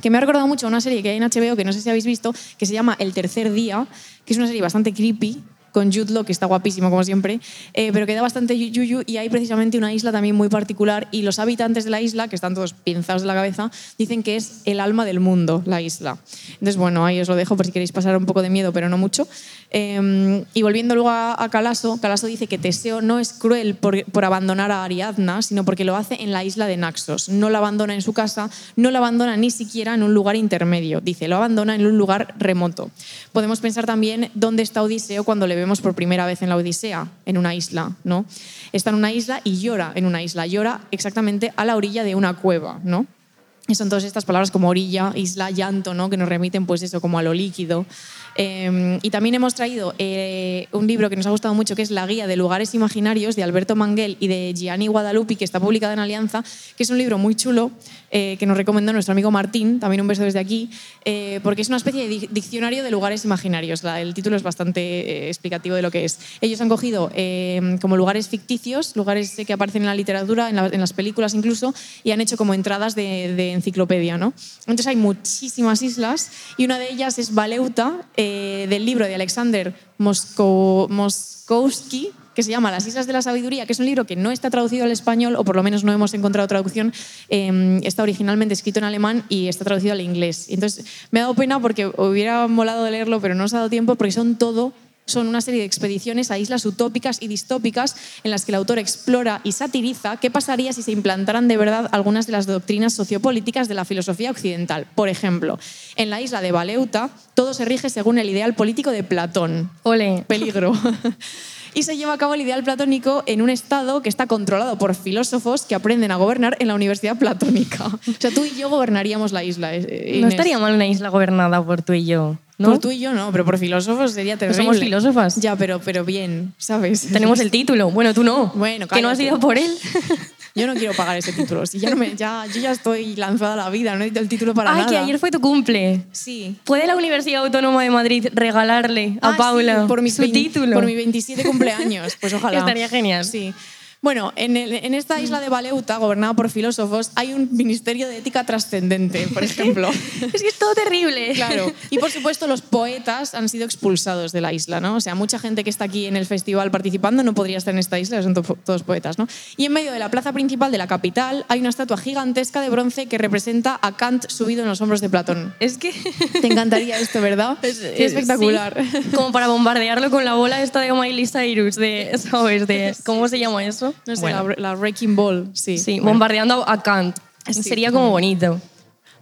A: que me ha recordado mucho a una serie que hay en HBO, que no sé si habéis visto, que se llama El tercer día, que es una serie bastante creepy, con Jude Law, que está guapísimo como siempre, eh, pero que da bastante yuyu y hay precisamente una isla también muy particular y los habitantes de la isla, que están todos pinzados de la cabeza, dicen que es el alma del mundo, la isla. Entonces, bueno, ahí os lo dejo por si queréis pasar un poco de miedo, pero no mucho. Em, y volviendo luego a, Calaso, Calaso dice que Teseo no es cruel por, por, abandonar a Ariadna, sino porque lo hace en la isla de Naxos. No la abandona en su casa, no la abandona ni siquiera en un lugar intermedio. Dice, lo abandona en un lugar remoto. Podemos pensar también dónde está Odiseo cuando le vemos por primera vez en la Odisea, en una isla. ¿no? Está en una isla y llora en una isla. Llora exactamente a la orilla de una cueva. ¿no? Son todas estas palabras como orilla, isla, llanto, ¿no? que nos remiten pues eso, como a lo líquido. Em, y también hemos traído eh, un libro que nos ha gustado mucho, que es La Guía de Lugares Imaginarios, de Alberto Manguel y de Gianni Guadalupi, que está publicado en Alianza, que es un libro muy chulo, eh, que nos recomendó nuestro amigo Martín, también un beso desde aquí, eh, porque es una especie de diccionario de lugares imaginarios. el título es bastante explicativo de lo que es. Ellos han cogido em, como lugares ficticios, lugares que aparecen en la literatura, en, las películas incluso, y han hecho como entradas de, enciclopedia. ¿no? Entonces hay muchísimas islas y una de ellas es Valeuta, eh, del libro de Alexander Moskowski, que se llama Las Islas de la Sabiduría, que es un libro que no está traducido al español, o por lo menos no hemos encontrado traducción. Em, está originalmente escrito en alemán y está traducido al inglés. Entonces me ha dado pena porque hubiera molado leerlo, pero no os ha dado tiempo porque son todo son una serie de expediciones a islas utópicas y distópicas en las que el autor explora y satiriza qué pasaría si se implantaran de verdad algunas de las doctrinas sociopolíticas de la filosofía occidental. Por ejemplo, en la isla de Valeuta todo se rige según el ideal político de Platón.
B: Ole.
A: Peligro. y se lleva a cabo el ideal platónico en un estado que está controlado por filósofos que aprenden a gobernar en la Universidad Platónica. O sea, tú y yo gobernaríamos la isla.
B: Eh, no estaría mal una isla gobernada por tú y yo.
A: Por tú y yo no, pero por filósofos sería terrible.
B: somos filósofas.
A: Ya, pero, pero bien, ¿sabes?
B: Tenemos el título. Bueno, tú no.
A: Bueno,
B: Que no has ido por él.
A: Yo no quiero pagar ese título. Si ya no me, ya, yo ya estoy lanzada a la vida, no necesito el título para nada.
B: Ay, que ayer fue tu cumple.
A: Sí.
B: ¿Puede la Universidad Autónoma de Madrid regalarle a ah, Paula
A: por mi
B: su título?
A: Por mi 27 cumpleaños. Pues ojalá.
B: Estaría genial.
A: Sí. Bueno, en, esta isla de Valeuta, gobernada por filósofos, hay un ministerio de ética trascendente, por ejemplo.
B: es que es todo terrible.
A: Claro. Y por supuesto, los poetas han sido expulsados de la isla, ¿no? O sea, mucha gente que está aquí en el festival participando no podría estar en esta isla, son todos poetas, ¿no? Y en medio de la plaza principal de la capital hay una estatua gigantesca de bronce que representa a Kant subido en los hombros de Platón.
B: Es que
A: te encantaría esto, ¿verdad?
B: Es, espectacular. Como para bombardearlo con la bola esta de Miley Cyrus, de, ¿sabes? De, ¿Cómo se llama eso?
A: No sé, la, la, Wrecking Ball, sí.
B: Sí, bombardeando a Kant. Sería como bonito.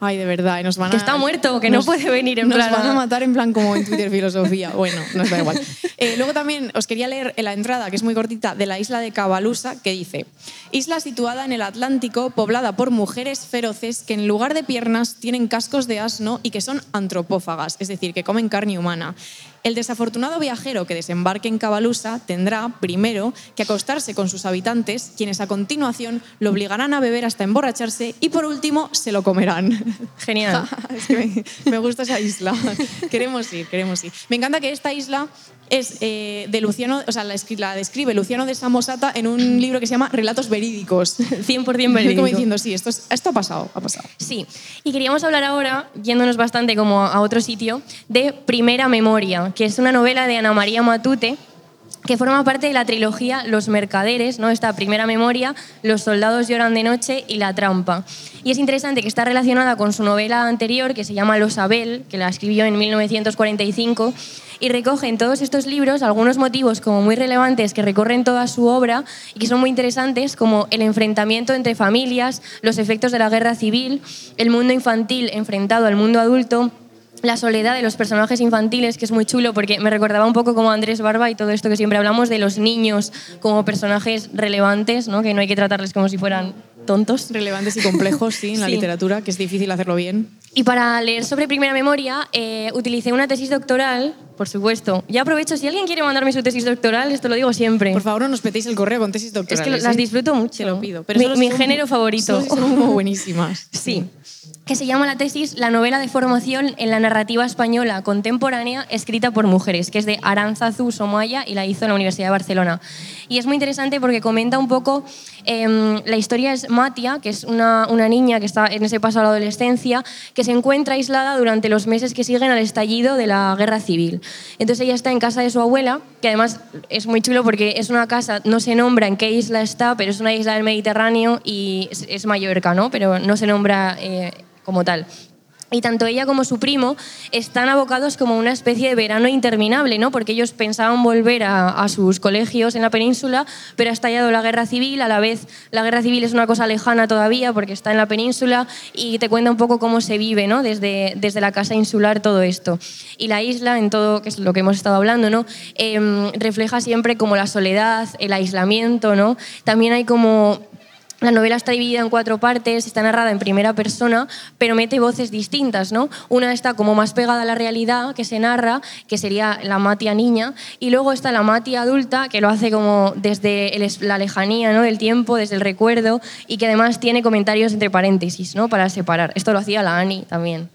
A: Ay, de verdad, y nos van a...
B: Que está muerto, que no puede venir en
A: nos
B: plan...
A: Nos van a matar en plan como en Twitter Filosofía. Bueno, nos da igual. Eh, luego también os quería leer en la entrada, que es muy cortita, de la isla de Cabalusa, que dice... Isla situada en el Atlántico, poblada por mujeres feroces que en lugar de piernas tienen cascos de asno y que son antropófagas, es decir, que comen carne humana. El desafortunado viajero que desembarque en Cabalusa tendrá, primero, que acostarse con sus habitantes, quienes a continuación lo obligarán a beber hasta emborracharse y, por último, se lo comerán.
B: Genial.
A: es que me, gusta esa isla. queremos ir, queremos ir. Me encanta que esta isla es eh, de Luciano, o sea, la, describe Luciano de Samosata en un libro que se llama Relatos verídicos.
B: 100% verídico.
A: Como diciendo, sí, esto, esto ha pasado, ha pasado.
B: Sí, y queríamos hablar ahora, yéndonos bastante como a otro sitio, de Primera Memoria, que es una novela de Ana María Matute que forma parte de la trilogía Los Mercaderes, ¿no? esta primera memoria, Los soldados lloran de noche y La trampa. Y es interesante que está relacionada con su novela anterior, que se llama Los Abel, que la escribió en 1945, y recoge en todos estos libros algunos motivos como muy relevantes que recorren toda su obra y que son muy interesantes, como el enfrentamiento entre familias, los efectos de la guerra civil, el mundo infantil enfrentado al mundo adulto, la soledad de los personajes infantiles, que es muy chulo porque me recordaba un poco como Andrés Barba y todo esto que siempre hablamos de los niños como personajes relevantes, ¿no? que no hay que tratarles como si fueran tontos.
A: Relevantes y complejos, sí, en la literatura, que es difícil hacerlo bien.
B: Y para leer sobre primera memoria, eh, utilicé una tesis doctoral por supuesto. Ya aprovecho, si alguien quiere mandarme su tesis doctoral, esto lo digo siempre.
A: Por favor, no nos petéis el correo con tesis
B: es
A: doctorales.
B: que las
A: ¿eh?
B: disfruto mucho.
A: Te lo pido. Pero
B: mi mi
A: son-
B: género favorito.
A: son como buenísimas.
B: Sí, que se llama la tesis La novela de formación en la narrativa española contemporánea escrita por mujeres, que es de Aranzazu Somaya y la hizo en la Universidad de Barcelona. Y es muy interesante porque comenta un poco, em, la historia es Matia, que es una, una niña que está en ese paso a la adolescencia, que se encuentra aislada durante los meses que siguen al estallido de la guerra civil. Entonces ella está en casa de su abuela, que además es muy chulo porque es una casa, no se nombra en qué isla está, pero es una isla del Mediterráneo y es, es Mallorca, ¿no? Pero no se nombra eh, como tal. Y tanto ella como su primo están abocados como una especie de verano interminable, ¿no? Porque ellos pensaban volver a, a sus colegios en la península, pero ha estallado la guerra civil. A la vez, la guerra civil es una cosa lejana todavía porque está en la península y te cuenta un poco cómo se vive, ¿no? Desde, desde la casa insular todo esto. Y la isla, en todo, que es lo que hemos estado hablando, ¿no? Em, refleja siempre como la soledad, el aislamiento, ¿no? También hay como la novela está dividida en cuatro partes, está narrada en primera persona, pero mete voces distintas, ¿no? Una está como más pegada a la realidad, que se narra, que sería la Matia niña, y luego está la Matia adulta, que lo hace como desde el la lejanía ¿no? del tiempo, desde el recuerdo, y que además tiene comentarios entre paréntesis, ¿no? Para separar. Esto lo hacía la Ani también,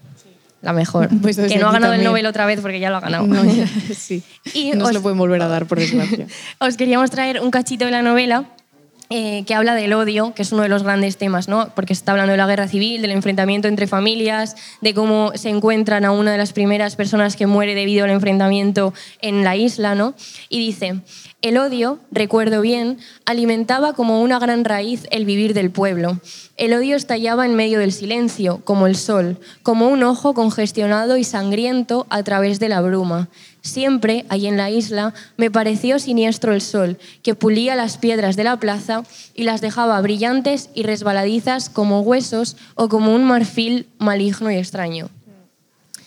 B: la mejor.
A: Pues
B: que no ha ganado el. Nobel otra vez porque ya lo ha ganado.
A: No, ya- sí.
B: Y
A: no
B: os-
A: se lo pueden volver a dar, por desgracia.
B: Os queríamos traer un cachito de la novela eh, que habla del odio, que es uno de los grandes temas, ¿no? porque se está hablando de la guerra civil, del enfrentamiento entre familias, de cómo se encuentran a una de las primeras personas que muere debido al enfrentamiento en la isla. ¿no? Y dice, el odio, recuerdo bien, alimentaba como una gran raíz el vivir del pueblo. El odio estallaba en medio del silencio, como el sol, como un ojo congestionado y sangriento a través de la bruma. Siempre, allí en la isla, me pareció siniestro el sol, que pulía las piedras de la plaza y las dejaba brillantes y resbaladizas como huesos o como un marfil maligno y extraño.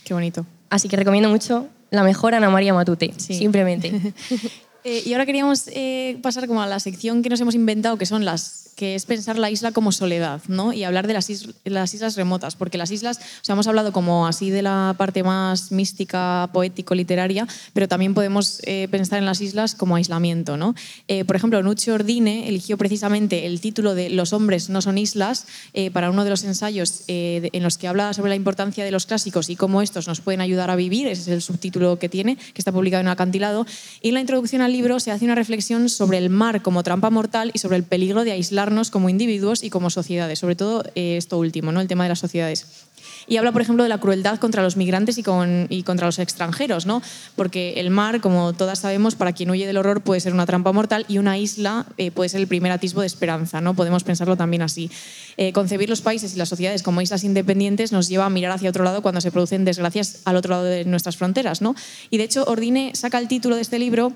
A: Qué bonito.
B: Así que recomiendo mucho la mejor Ana María Matute,
A: Sí.
B: simplemente.
A: Eh, y ahora queríamos eh, pasar como a la sección que nos hemos inventado, que son las que es pensar la isla como soledad, ¿no? Y hablar de las, las islas remotas, porque las islas, o sea, hemos hablado como así de la parte más mística, poético, literaria, pero también podemos eh, pensar en las islas como aislamiento, ¿no? Eh, por ejemplo, Nuccio Ordine eligió precisamente el título de Los hombres no son islas eh, para uno de los ensayos eh, en los que habla sobre la importancia de los clásicos y cómo estos nos pueden ayudar a vivir, ese es el subtítulo que tiene, que está publicado en Acantilado, y en la introducción al libro se hace una reflexión sobre el mar como trampa mortal y sobre el peligro de aislarnos como individuos y como sociedades, sobre todo eh, esto último, ¿no? el tema de las sociedades. Y habla, por ejemplo, de la crueldad contra los migrantes y, con- y contra los extranjeros, ¿no? porque el mar, como todas sabemos, para quien huye del horror puede ser una trampa mortal y una isla eh, puede ser el primer atisbo de esperanza. ¿no? Podemos pensarlo también así. Eh, concebir los países y las sociedades como islas independientes nos lleva a mirar hacia otro lado cuando se producen desgracias al otro lado de nuestras fronteras. ¿no? Y de hecho, Ordine saca el título de este libro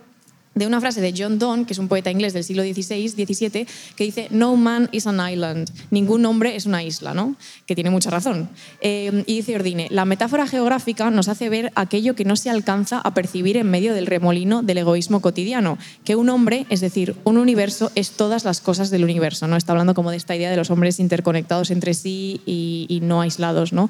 A: de una frase de John Donne, que es un poeta inglés del siglo XVI, XVII, que dice No man is an island, ningún hombre es una isla, ¿no? que tiene mucha razón. Eh, y dice Ordine, la metáfora geográfica nos hace ver aquello que no se alcanza a percibir en medio del remolino del egoísmo cotidiano, que un hombre, es decir, un universo, es todas las cosas del universo. ¿no? Está hablando como de esta idea de los hombres interconectados entre sí y, y no aislados. ¿no?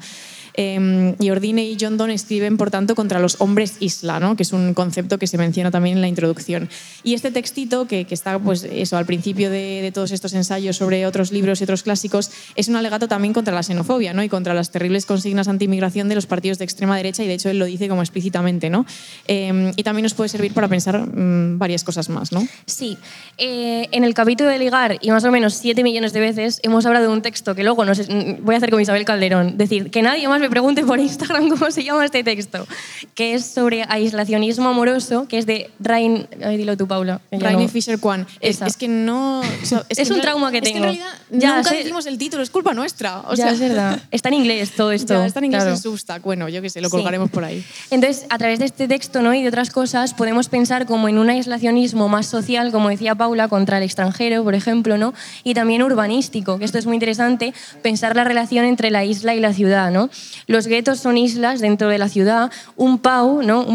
A: Eh, y Ordine y John Donne escriben, por tanto, contra los hombres isla, ¿no? que es un concepto que se menciona también en la introducción. Y este textito, que, que está pues, eso, al principio de, de todos estos ensayos sobre otros libros y otros clásicos, es un alegato también contra la xenofobia ¿no? y contra las terribles consignas anti-inmigración de los partidos de extrema derecha, y de hecho él lo dice como explícitamente. ¿no? Eh, y también nos puede servir para pensar mm, varias cosas más. ¿no?
B: Sí, eh, en el capítulo de ligar, y más o menos 7 millones de veces, hemos hablado de un texto que luego mm, voy a hacer con Isabel Calderón, decir, que nadie más me pregunte por Instagram cómo se llama este texto, que es sobre aislacionismo amoroso, que es de Rain... Ay, dilo tú, Paula. que
A: Rainy
B: no-
A: Fisher Kwan. Es, es que no. o sea,
B: Es
A: que
B: un trauma que
A: es
B: tengo.
A: en realidad
B: Ya,
A: nunca
B: sé-
A: decimos el título, es culpa nuestra. O
B: ya,
A: sea,
B: es verdad. Está en inglés todo esto.
A: Ya, está en inglés
B: claro.
A: en Substack. Bueno, yo qué sé, lo
B: Sí.
A: colgaremos por ahí.
B: Entonces, a través de este texto ¿no? y de otras cosas, podemos pensar como en un aislacionismo más social, como decía Paula, contra el extranjero, por ejemplo, ¿no? y también urbanístico, que esto es muy interesante, pensar la relación entre la isla y la ciudad. ¿no? Los guetos son islas dentro de la ciudad. Un PAU, ¿no?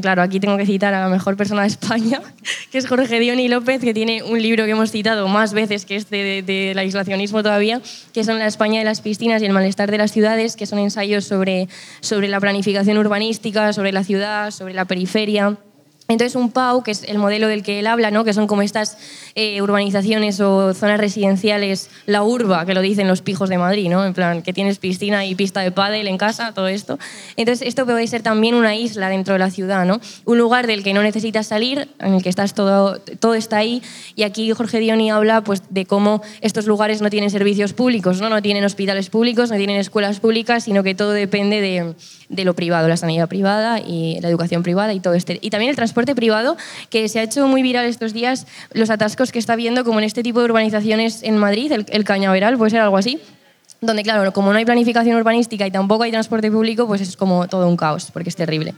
B: Claro, aquí tengo que citar a la mejor persona de España, que es Jorge Dioni López, que tiene un libro que hemos citado más veces que este del de, de aislacionismo todavía, que son La España de las piscinas y el malestar de las ciudades, que son ensayos sobre, sobre la planificación urbanística, sobre la ciudad, sobre la periferia. Entonces, un PAU, que es el modelo del que él habla, ¿no? que son como estas eh, urbanizaciones o zonas residenciales, la urba, que lo dicen los pijos de Madrid, ¿no? en plan, que tienes piscina y pista de pádel en casa, todo esto. Entonces, esto puede ser también una isla dentro de la ciudad, ¿no? un lugar del que no necesitas salir, en el que estás todo, todo está ahí. Y aquí Jorge Dioni habla pues, de cómo estos lugares no tienen servicios públicos, ¿no? no tienen hospitales públicos, no tienen escuelas públicas, sino que todo depende de, de lo privado, la sanidad privada y la educación privada y todo este. Y también el transporte privado, que se ha hecho muy viral estos días, los atascos que está viendo como en este tipo de urbanizaciones en Madrid, el Cañaveral, puede ser algo así donde claro, como no hay planificación urbanística y tampoco hay transporte público, pues es como todo un caos, porque es terrible.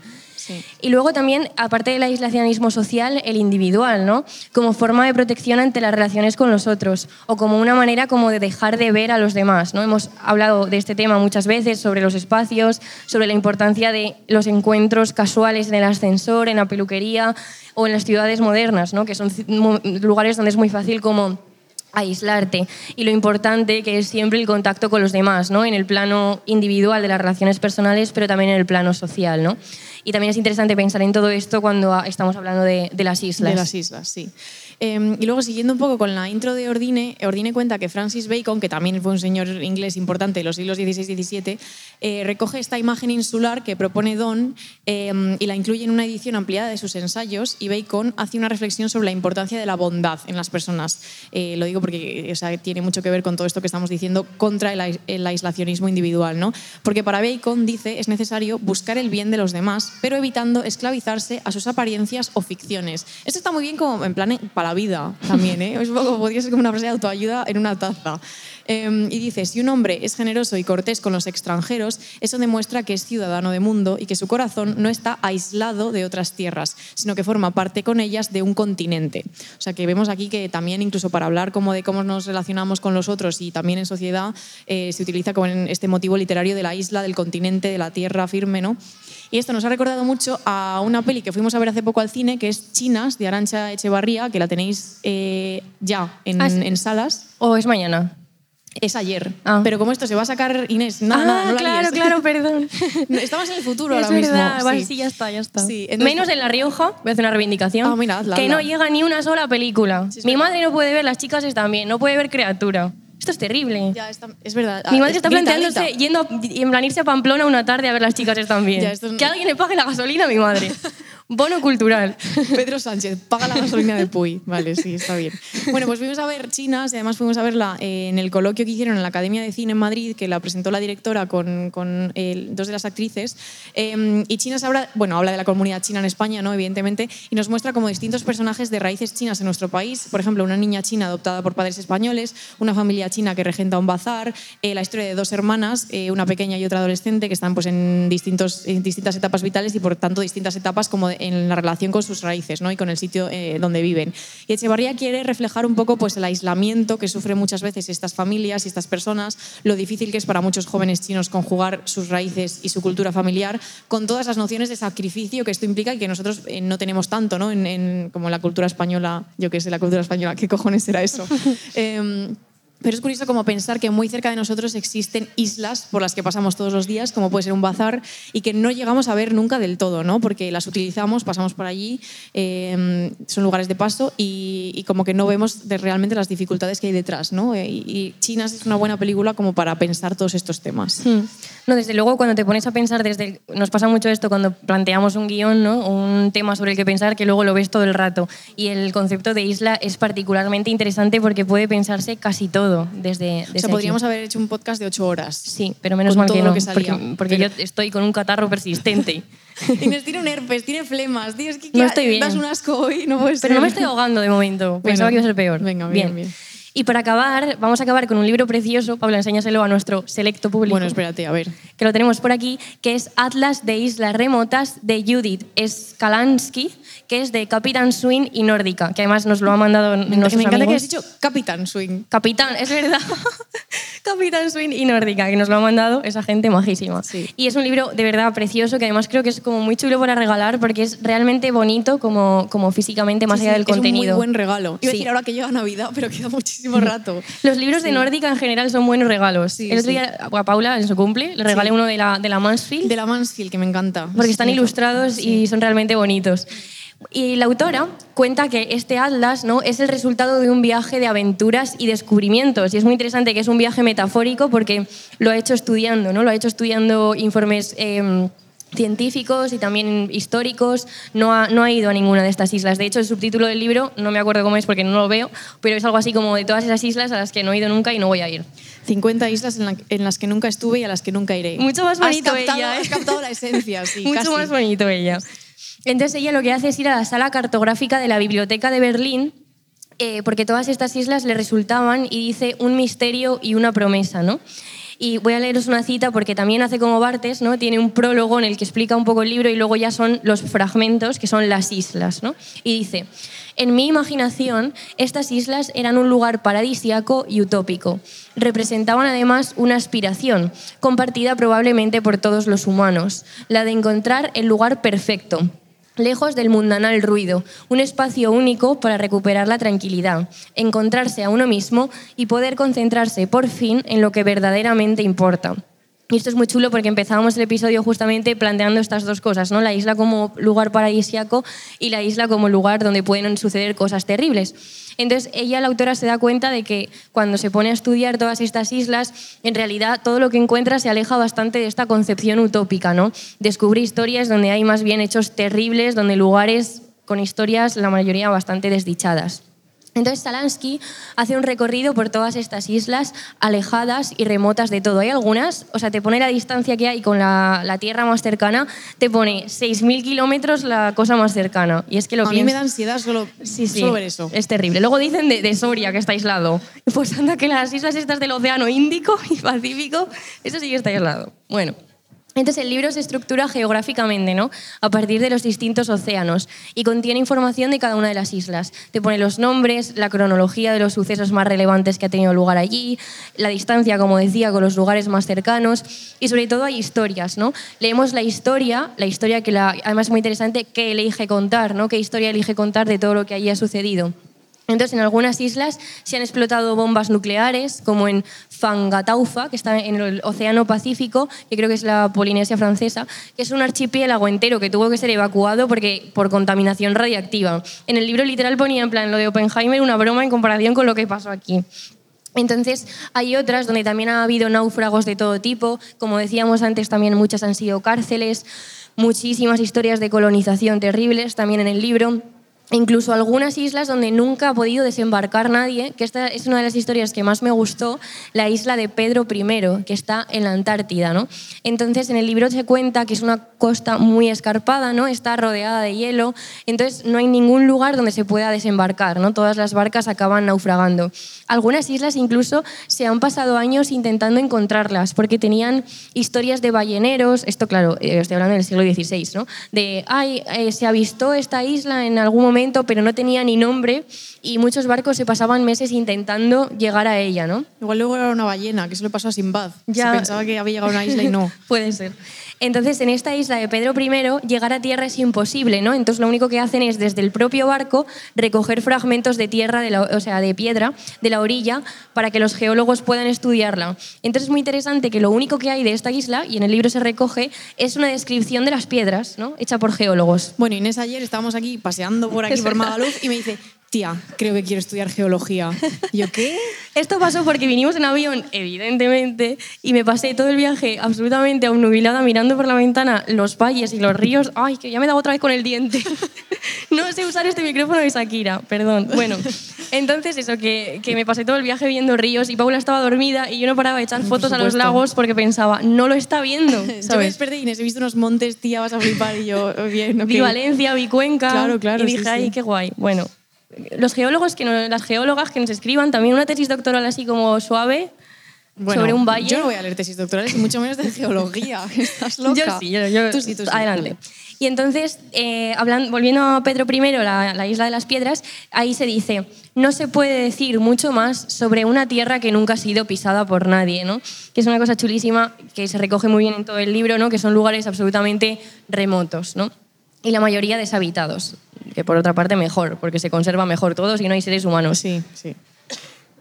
B: Y luego también, aparte del aislacionismo social, el individual, ¿no? Como forma de protección ante las relaciones con los otros o como una manera como de dejar de ver a los demás, ¿no? Hemos hablado de este tema muchas veces, sobre los espacios, sobre la importancia de los encuentros casuales en el ascensor, en la peluquería o en las ciudades modernas, ¿no? Que son lugares donde es muy fácil como aislarte y lo importante que es siempre el contacto con los demás, ¿no? En el plano individual de las relaciones personales, pero también en el plano social, ¿no? Y también es interesante pensar en todo esto cuando estamos hablando de, de las islas.
A: De las islas, sí. Eh, y luego, siguiendo un poco con la intro de Ordine, Ordine cuenta que Francis Bacon, que también fue un señor inglés importante en los siglos XVI y XVII, eh, recoge esta imagen insular que propone Don eh, y la incluye en una edición ampliada de sus ensayos y Bacon hace una reflexión sobre la importancia de la bondad en las personas. lo digo porque tiene mucho que ver con todo esto que estamos diciendo contra el, el aislacionismo individual. ¿no? Porque para Bacon, dice, es necesario buscar el bien de los demás, pero evitando esclavizarse a sus apariencias o ficciones. Esto está muy bien como en plan para la vida también, ¿eh? Es un poco, como una frase de autoayuda en una taza. Em, y dice, si un hombre es generoso y cortés con los extranjeros, eso demuestra que es ciudadano de mundo y que su corazón no está aislado de otras tierras, sino que forma parte con ellas de un continente. O sea que vemos aquí que también incluso para hablar como de cómo nos relacionamos con los otros y también en sociedad eh, se utiliza como en este motivo literario de la isla, del continente, de la tierra firme, ¿no? Y esto nos ha recordado mucho a una peli que fuimos a ver hace poco al cine, que es Chinas, de Arancha Echevarría, que la tenéis eh, ya en,
B: Ah,
A: en salas.
B: ¿O es mañana?
A: Es ayer.
B: Ah.
A: Pero como esto se va a sacar Inés, nada,
B: ah,
A: nada, no la
B: claro,
A: líes.
B: claro, perdón.
A: Estamos en el futuro
B: es
A: ahora mismo.
B: verdad, vale,
A: sí.
B: sí, ya está, ya está.
A: Sí, entonces-
B: Menos en La Rioja, voy a hacer una reivindicación,
A: Ah, mira, hazla,
B: que
A: hazla.
B: no llega ni una sola película.
A: Sí,
B: Mi
A: verdad.
B: madre no puede ver, las chicas están bien, no puede ver Criatura. Esto es terrible.
A: Ya está, es verdad.
B: Mi
A: Ah,
B: madre está
A: grita,
B: planteándose
A: grita.
B: yendo a, y en plan irse a Pamplona una tarde a ver las chicas están bien.
A: Ya, esto es-
B: Que alguien le pague la gasolina a mi madre. Bono cultural.
A: Pedro Sánchez, paga la gasolina de Puy. Vale, sí, está bien. Bueno, pues fuimos a ver Chinas y además fuimos a verla eh, en el coloquio que hicieron en la Academia de Cine en Madrid, que la presentó la directora con, con, dos de las actrices. Eh, y Chinas habla, bueno, habla de la comunidad china en España, ¿no? evidentemente, y nos muestra como distintos personajes de raíces chinas en nuestro país. Por ejemplo, una niña china adoptada por padres españoles, una familia china que regenta un bazar, eh, la historia de dos hermanas, eh, una pequeña y otra adolescente, que están pues, en, distintos, en distintas etapas vitales y por tanto distintas etapas como de- en la relación con sus raíces ¿no? y con el sitio eh, donde viven. Y Echevarría quiere reflejar un poco pues, el aislamiento que sufren muchas veces estas familias y estas personas, lo difícil que es para muchos jóvenes chinos conjugar sus raíces y su cultura familiar con todas las nociones de sacrificio que esto implica y que nosotros eh, no tenemos tanto ¿no? En, en- como la cultura española, yo qué sé, la cultura española, ¿qué cojones era eso? Em, pero es curioso como pensar que muy cerca de nosotros existen islas por las que pasamos todos los días, como puede ser un bazar, y que no llegamos a ver nunca del todo, ¿no? porque las utilizamos, pasamos por allí, eh, son lugares de paso y, y como que no vemos de realmente las dificultades que hay detrás. ¿no? Eh, Y, y es una buena película como para pensar todos estos temas.
B: Hmm. No, desde luego, cuando te pones a pensar, desde nos pasa mucho esto cuando planteamos un guion, ¿no? un tema sobre el que pensar, que luego lo ves todo el rato. Y el concepto de isla es particularmente interesante porque puede pensarse casi todo desde, desde
A: O sea,
B: aquí.
A: podríamos haber hecho un podcast de ocho horas.
B: Sí, pero menos mal que
A: todo
B: no,
A: que
B: porque, porque
A: Pero-
B: yo estoy con un catarro persistente.
A: Inés tiene un herpes, tiene flemas, que
B: No estoy bien.
A: das un asco hoy, no puedes
B: Pero no me estoy ahogando de momento. Pensaba que iba a ser peor.
A: Venga, bien, bien.
B: Y para acabar, vamos a acabar con un libro precioso. Paula, enséñaselo a nuestro selecto público.
A: Bueno, espérate, a ver.
B: que lo tenemos por aquí, que es Atlas de Islas Remotas de Judith Skalansky, que es de Capitán Swing y Nórdica, que además nos lo ha mandado
A: Me,
B: nuestros
A: me encanta que hayas dicho Capitán Swing.
B: Capitán, es verdad. Capitán Swing y Nórdica, que nos lo ha mandado esa gente majísima.
A: Sí.
B: Y es un libro de verdad precioso, que además creo que es como muy chulo para regalar, porque es realmente bonito como, como físicamente, más
A: Sí,
B: allá
A: sí,
B: del
A: es un
B: contenido.
A: muy buen regalo. Iba a decir ahora que llega Navidad, pero queda muchísimo rato.
B: Los libros de Nórdica en general son buenos regalos.
A: Sí,
B: El otro día a Paula, en su cumple, le regalé uno de la, de la Mansfield.
A: De la Mansfield, que me encanta.
B: porque están ilustrados y son realmente bonitos. Y la autora cuenta que este atlas ¿no? es el resultado de un viaje de aventuras y descubrimientos. Y es muy interesante que es un viaje metafórico porque lo ha hecho estudiando, ¿no? lo ha hecho estudiando informes eh, científicos y también históricos. No ha, no ha ido a ninguna de estas islas. De hecho, el subtítulo del libro, no me acuerdo cómo es porque no lo veo, pero es algo así como de todas esas islas a las que no he ido nunca y no voy a ir.
A: 50 islas en, la- en las que nunca estuve y a las que nunca iré.
B: Mucho más bonito
A: has captado,
B: ella, ¿eh?
A: Has captado la esencia, sí,
B: Mucho
A: casi.
B: más bonito ella. Entonces ella lo que hace es ir a la sala cartográfica de la Biblioteca de Berlín, eh, porque todas estas islas le resultaban, y dice, un misterio y una promesa, ¿no? Y voy a leeros una cita porque también hace como Bartes, ¿no? Tiene un prólogo en el que explica un poco el libro y luego ya son los fragmentos, que son las islas, ¿no? Y dice, en mi imaginación, estas islas eran un lugar paradisiaco y utópico. Representaban además una aspiración, compartida probablemente por todos los humanos, la de encontrar el lugar perfecto, lejos del mundanal ruido, un espacio único para recuperar la tranquilidad, encontrarse a uno mismo y poder concentrarse por fin en lo que verdaderamente importa. Y esto es muy chulo porque empezábamos el episodio justamente planteando estas dos cosas, ¿no? La isla como lugar paradisiaco y la isla como lugar donde pueden suceder cosas terribles. Entonces, ella, la autora, se da cuenta de que cuando se pone a estudiar todas estas islas, en realidad todo lo que encuentra se aleja bastante de esta concepción utópica, ¿no? Descubre historias donde hay más bien hechos terribles, donde lugares con historias, la mayoría bastante desdichadas. Entonces Salansky hace un recorrido por todas estas islas alejadas y remotas de todo. Hay algunas, o sea, te pone la distancia que hay con la, la tierra más cercana, te pone 6.000 kilómetros la cosa más cercana. Y es que lo
A: A mí me da ansiedad solo,
B: Sí, sí.
A: solo ver eso.
B: Es terrible. Luego dicen de, de Soria, que está aislado. Pues anda que las islas estas del Océano Índico y Pacífico, eso sí que está aislado. Bueno. Entonces el libro se estructura geográficamente, ¿no? A partir de los distintos océanos y contiene información de cada una de las islas. Te pone los nombres, la cronología de los sucesos más relevantes que ha tenido lugar allí, la distancia, como decía, con los lugares más cercanos y sobre todo hay historias, ¿no? Leemos la historia, la historia que la, además es muy interesante, qué elige contar, ¿no? Qué historia elige contar de todo lo que allí ha sucedido. Entonces, en algunas islas se han explotado bombas nucleares, como en Fangataufa, que está en el Océano Pacífico, que creo que es la Polinesia francesa, que es un archipiélago entero que tuvo que ser evacuado porque, por contaminación radiactiva. En el libro literal ponía en plan lo de Oppenheimer una broma en comparación con lo que pasó aquí. Entonces, hay otras donde también ha habido náufragos de todo tipo. Como decíamos antes, también muchas han sido cárceles, muchísimas historias de colonización terribles también en el libro. Incluso algunas islas donde nunca ha podido desembarcar nadie, que esta es una de las historias que más me gustó, la isla de Pedro I, que está en la Antártida. ¿no? Entonces, en el libro se cuenta que es una costa muy escarpada, ¿no? está rodeada de hielo, entonces no hay ningún lugar donde se pueda desembarcar, ¿no? todas las barcas acaban naufragando. Algunas islas incluso se han pasado años intentando encontrarlas, porque tenían historias de balleneros, esto claro, eh, estoy hablando del siglo XVI, ¿no? de, ay, eh, se avistó esta isla en algún momento, pero no tenía ni nombre, y muchos barcos se pasaban meses intentando llegar a ella, ¿no?
A: Igual luego era una ballena, que eso le pasó a Sinbad.
B: Ya.
A: Se pensaba que había llegado a una isla y no.
B: Puede ser. Entonces, en esta isla de Pedro I, llegar a tierra es imposible, ¿no? Entonces, lo único que hacen es, desde el propio barco, recoger fragmentos de tierra, de la- o sea, de piedra, de la orilla, para que los geólogos puedan estudiarla. Entonces, es muy interesante que lo único que hay de esta isla, y en el libro se recoge, es una descripción de las piedras, ¿no? Hecha por geólogos.
A: Bueno, Inés ayer estábamos aquí paseando por aquí por. Magaluf y me dice, tía, creo que quiero estudiar geología. Yo, ¿qué?
B: Esto pasó porque vinimos en avión, evidentemente, y me pasé todo el viaje absolutamente obnubilada mirando por la ventana los valles y los ríos. Ay, que ya me he dado otra vez con el diente. no sé usar este micrófono de Shakira, perdón. Bueno, entonces eso, que, que me pasé todo el viaje viendo ríos y Paula estaba dormida y yo no paraba de echar
A: Por
B: fotos a los lagos porque pensaba, no lo está viendo,
A: Yo me
B: ¿sabes?
A: desperté, he visto unos montes, tía, vas a flipar. Y yo, bien, ok.
B: Vi Valencia, vi Cuenca.
A: Claro, claro,
B: Y dije,
A: sí,
B: ay, qué guay. Bueno, los geólogos, que las geólogas que nos escriban también una tesis doctoral así como suave,
A: Bueno,
B: sobre un valle.
A: Yo no voy a leer tesis doctorales, y mucho menos de geología. Estás loca.
B: Yo sí, yo, yo-
A: Tú sí, tú sí.
B: Adelante. Y entonces, eh, volviendo a Pedro I, la, la isla de las piedras, ahí se dice, no se puede decir mucho más sobre una tierra que nunca ha sido pisada por nadie, ¿no? Que es una cosa chulísima que se recoge muy bien en todo el libro, ¿no? Que son lugares absolutamente remotos, ¿no? Y la mayoría deshabitados, que por otra parte mejor, porque se conserva mejor todo si no hay seres humanos.
A: Sí, sí.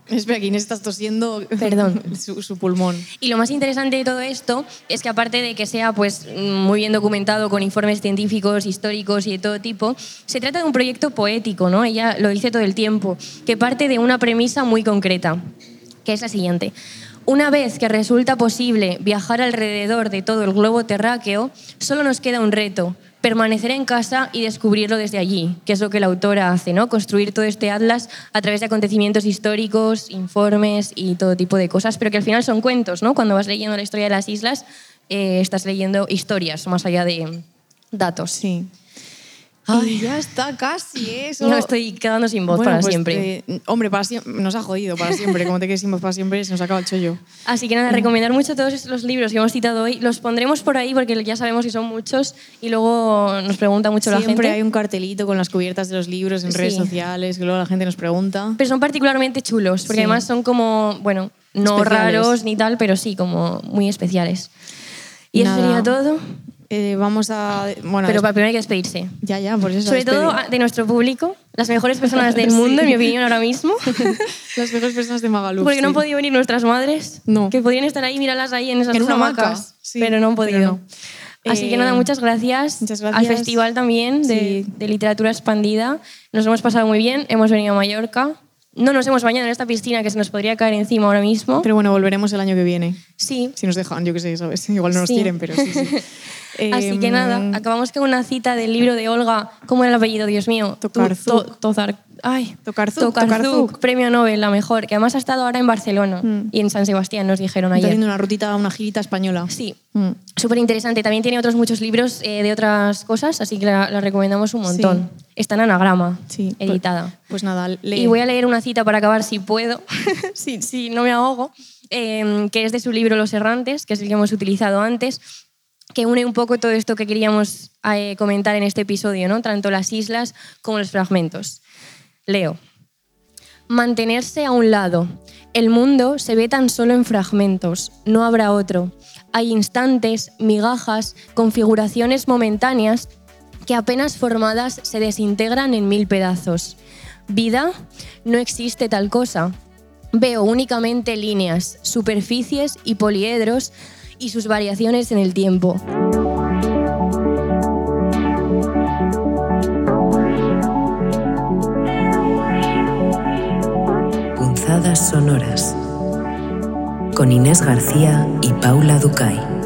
A: Espera, Inés estás tosiendo
B: Perdón.
A: su, su pulmón.
B: Y lo más interesante de todo esto es que aparte de que sea pues muy bien documentado con informes científicos, históricos y de todo tipo, se trata de un proyecto poético, ¿no? Ella lo dice todo el tiempo, que parte de una premisa muy concreta, que es la siguiente. Una vez que resulta posible viajar alrededor de todo el globo terráqueo, solo nos queda un reto, permanecer en casa y descubrirlo desde allí, que es lo que la autora hace, ¿no? Construir todo este atlas a través de acontecimientos históricos, informes y todo tipo de cosas, pero que al final son cuentos, ¿no? Cuando vas leyendo la historia de las islas, eh, estás leyendo historias más allá de datos.
A: Sí.
B: Ay.
A: Ya está casi eso.
B: No estoy quedando sin voz
A: Bueno,
B: para
A: pues,
B: siempre.
A: eh, hombre, para siempre, nos ha jodido para siempre. Como te quedes sin voz para siempre, se nos acaba el chollo.
B: Así que nada, recomendar mucho todos los libros que hemos citado hoy. Los pondremos por ahí porque ya sabemos que son muchos y luego nos pregunta mucho la
A: Siempre
B: gente.
A: hay un cartelito con las cubiertas de los libros en
B: Sí.
A: redes sociales, que luego la gente nos pregunta.
B: Pero son particularmente chulos, porque
A: Sí.
B: además son como, bueno, no
A: Especiales.
B: raros ni tal, pero sí como muy especiales. Y eso
A: Nada.
B: sería todo.
A: Eh, vamos a. Bueno,
B: Pero para primero hay que despedirse.
A: ya, ya, por eso.
B: Sobre todo de nuestro público, las mejores personas del
A: Sí.
B: mundo, en mi opinión, ahora mismo.
A: las mejores personas de Magaluf.
B: Porque no han
A: sí.
B: podido venir nuestras madres,
A: No.
B: que podían estar ahí, mírala ahí en esas
A: En una
B: hamacas,
A: sí,
B: pero no han podido.
A: no.
B: Así que
A: Eh,
B: nada, muchas gracias,
A: muchas
B: al
A: gracias.
B: festival también de,
A: Sí.
B: de literatura expandida. Nos hemos pasado muy bien, hemos venido a Mallorca. No nos hemos bañado en esta piscina que se nos podría caer encima ahora mismo.
A: Pero bueno, volveremos el año que viene.
B: sí.
A: Si nos dejan, yo qué sé, ¿sabes? Igual no nos
B: Sí.
A: quieren, pero sí, sí.
B: Así que
A: Em,
B: nada, acabamos con una cita del libro de Olga. ¿Cómo era el apellido, Dios mío? Tozar- Ay,
A: Tokarzuk,
B: Tokarzuk,
A: Tokarzuk.
B: premio Nobel, la mejor, que además ha estado ahora en Barcelona
A: Mm.
B: y en San Sebastián, nos dijeron
A: Está
B: ayer.
A: haciendo una rutita, una girita española.
B: Sí,
A: Mm.
B: súper interesante. También tiene otros muchos libros eh, de otras cosas, así que la, la recomendamos un montón. Está en anagrama,
A: Sí, pues-
B: editada.
A: Pues nada, lee.
B: Y voy a leer una cita para acabar, si puedo, si, si no me ahogo, eh, que es de su libro Los Errantes, que es el que hemos utilizado antes, que une un poco todo esto que queríamos eh, comentar en este episodio, ¿no? tanto las islas como los fragmentos. Leo. Mantenerse a un lado. El mundo se ve tan solo en fragmentos, no habrá otro. Hay instantes, migajas, configuraciones momentáneas que apenas formadas se desintegran en mil pedazos. Vida, no existe tal cosa. Veo únicamente líneas, superficies y poliedros y sus variaciones en el tiempo.
C: Sonoras. Con Inés García y Paula Ducay.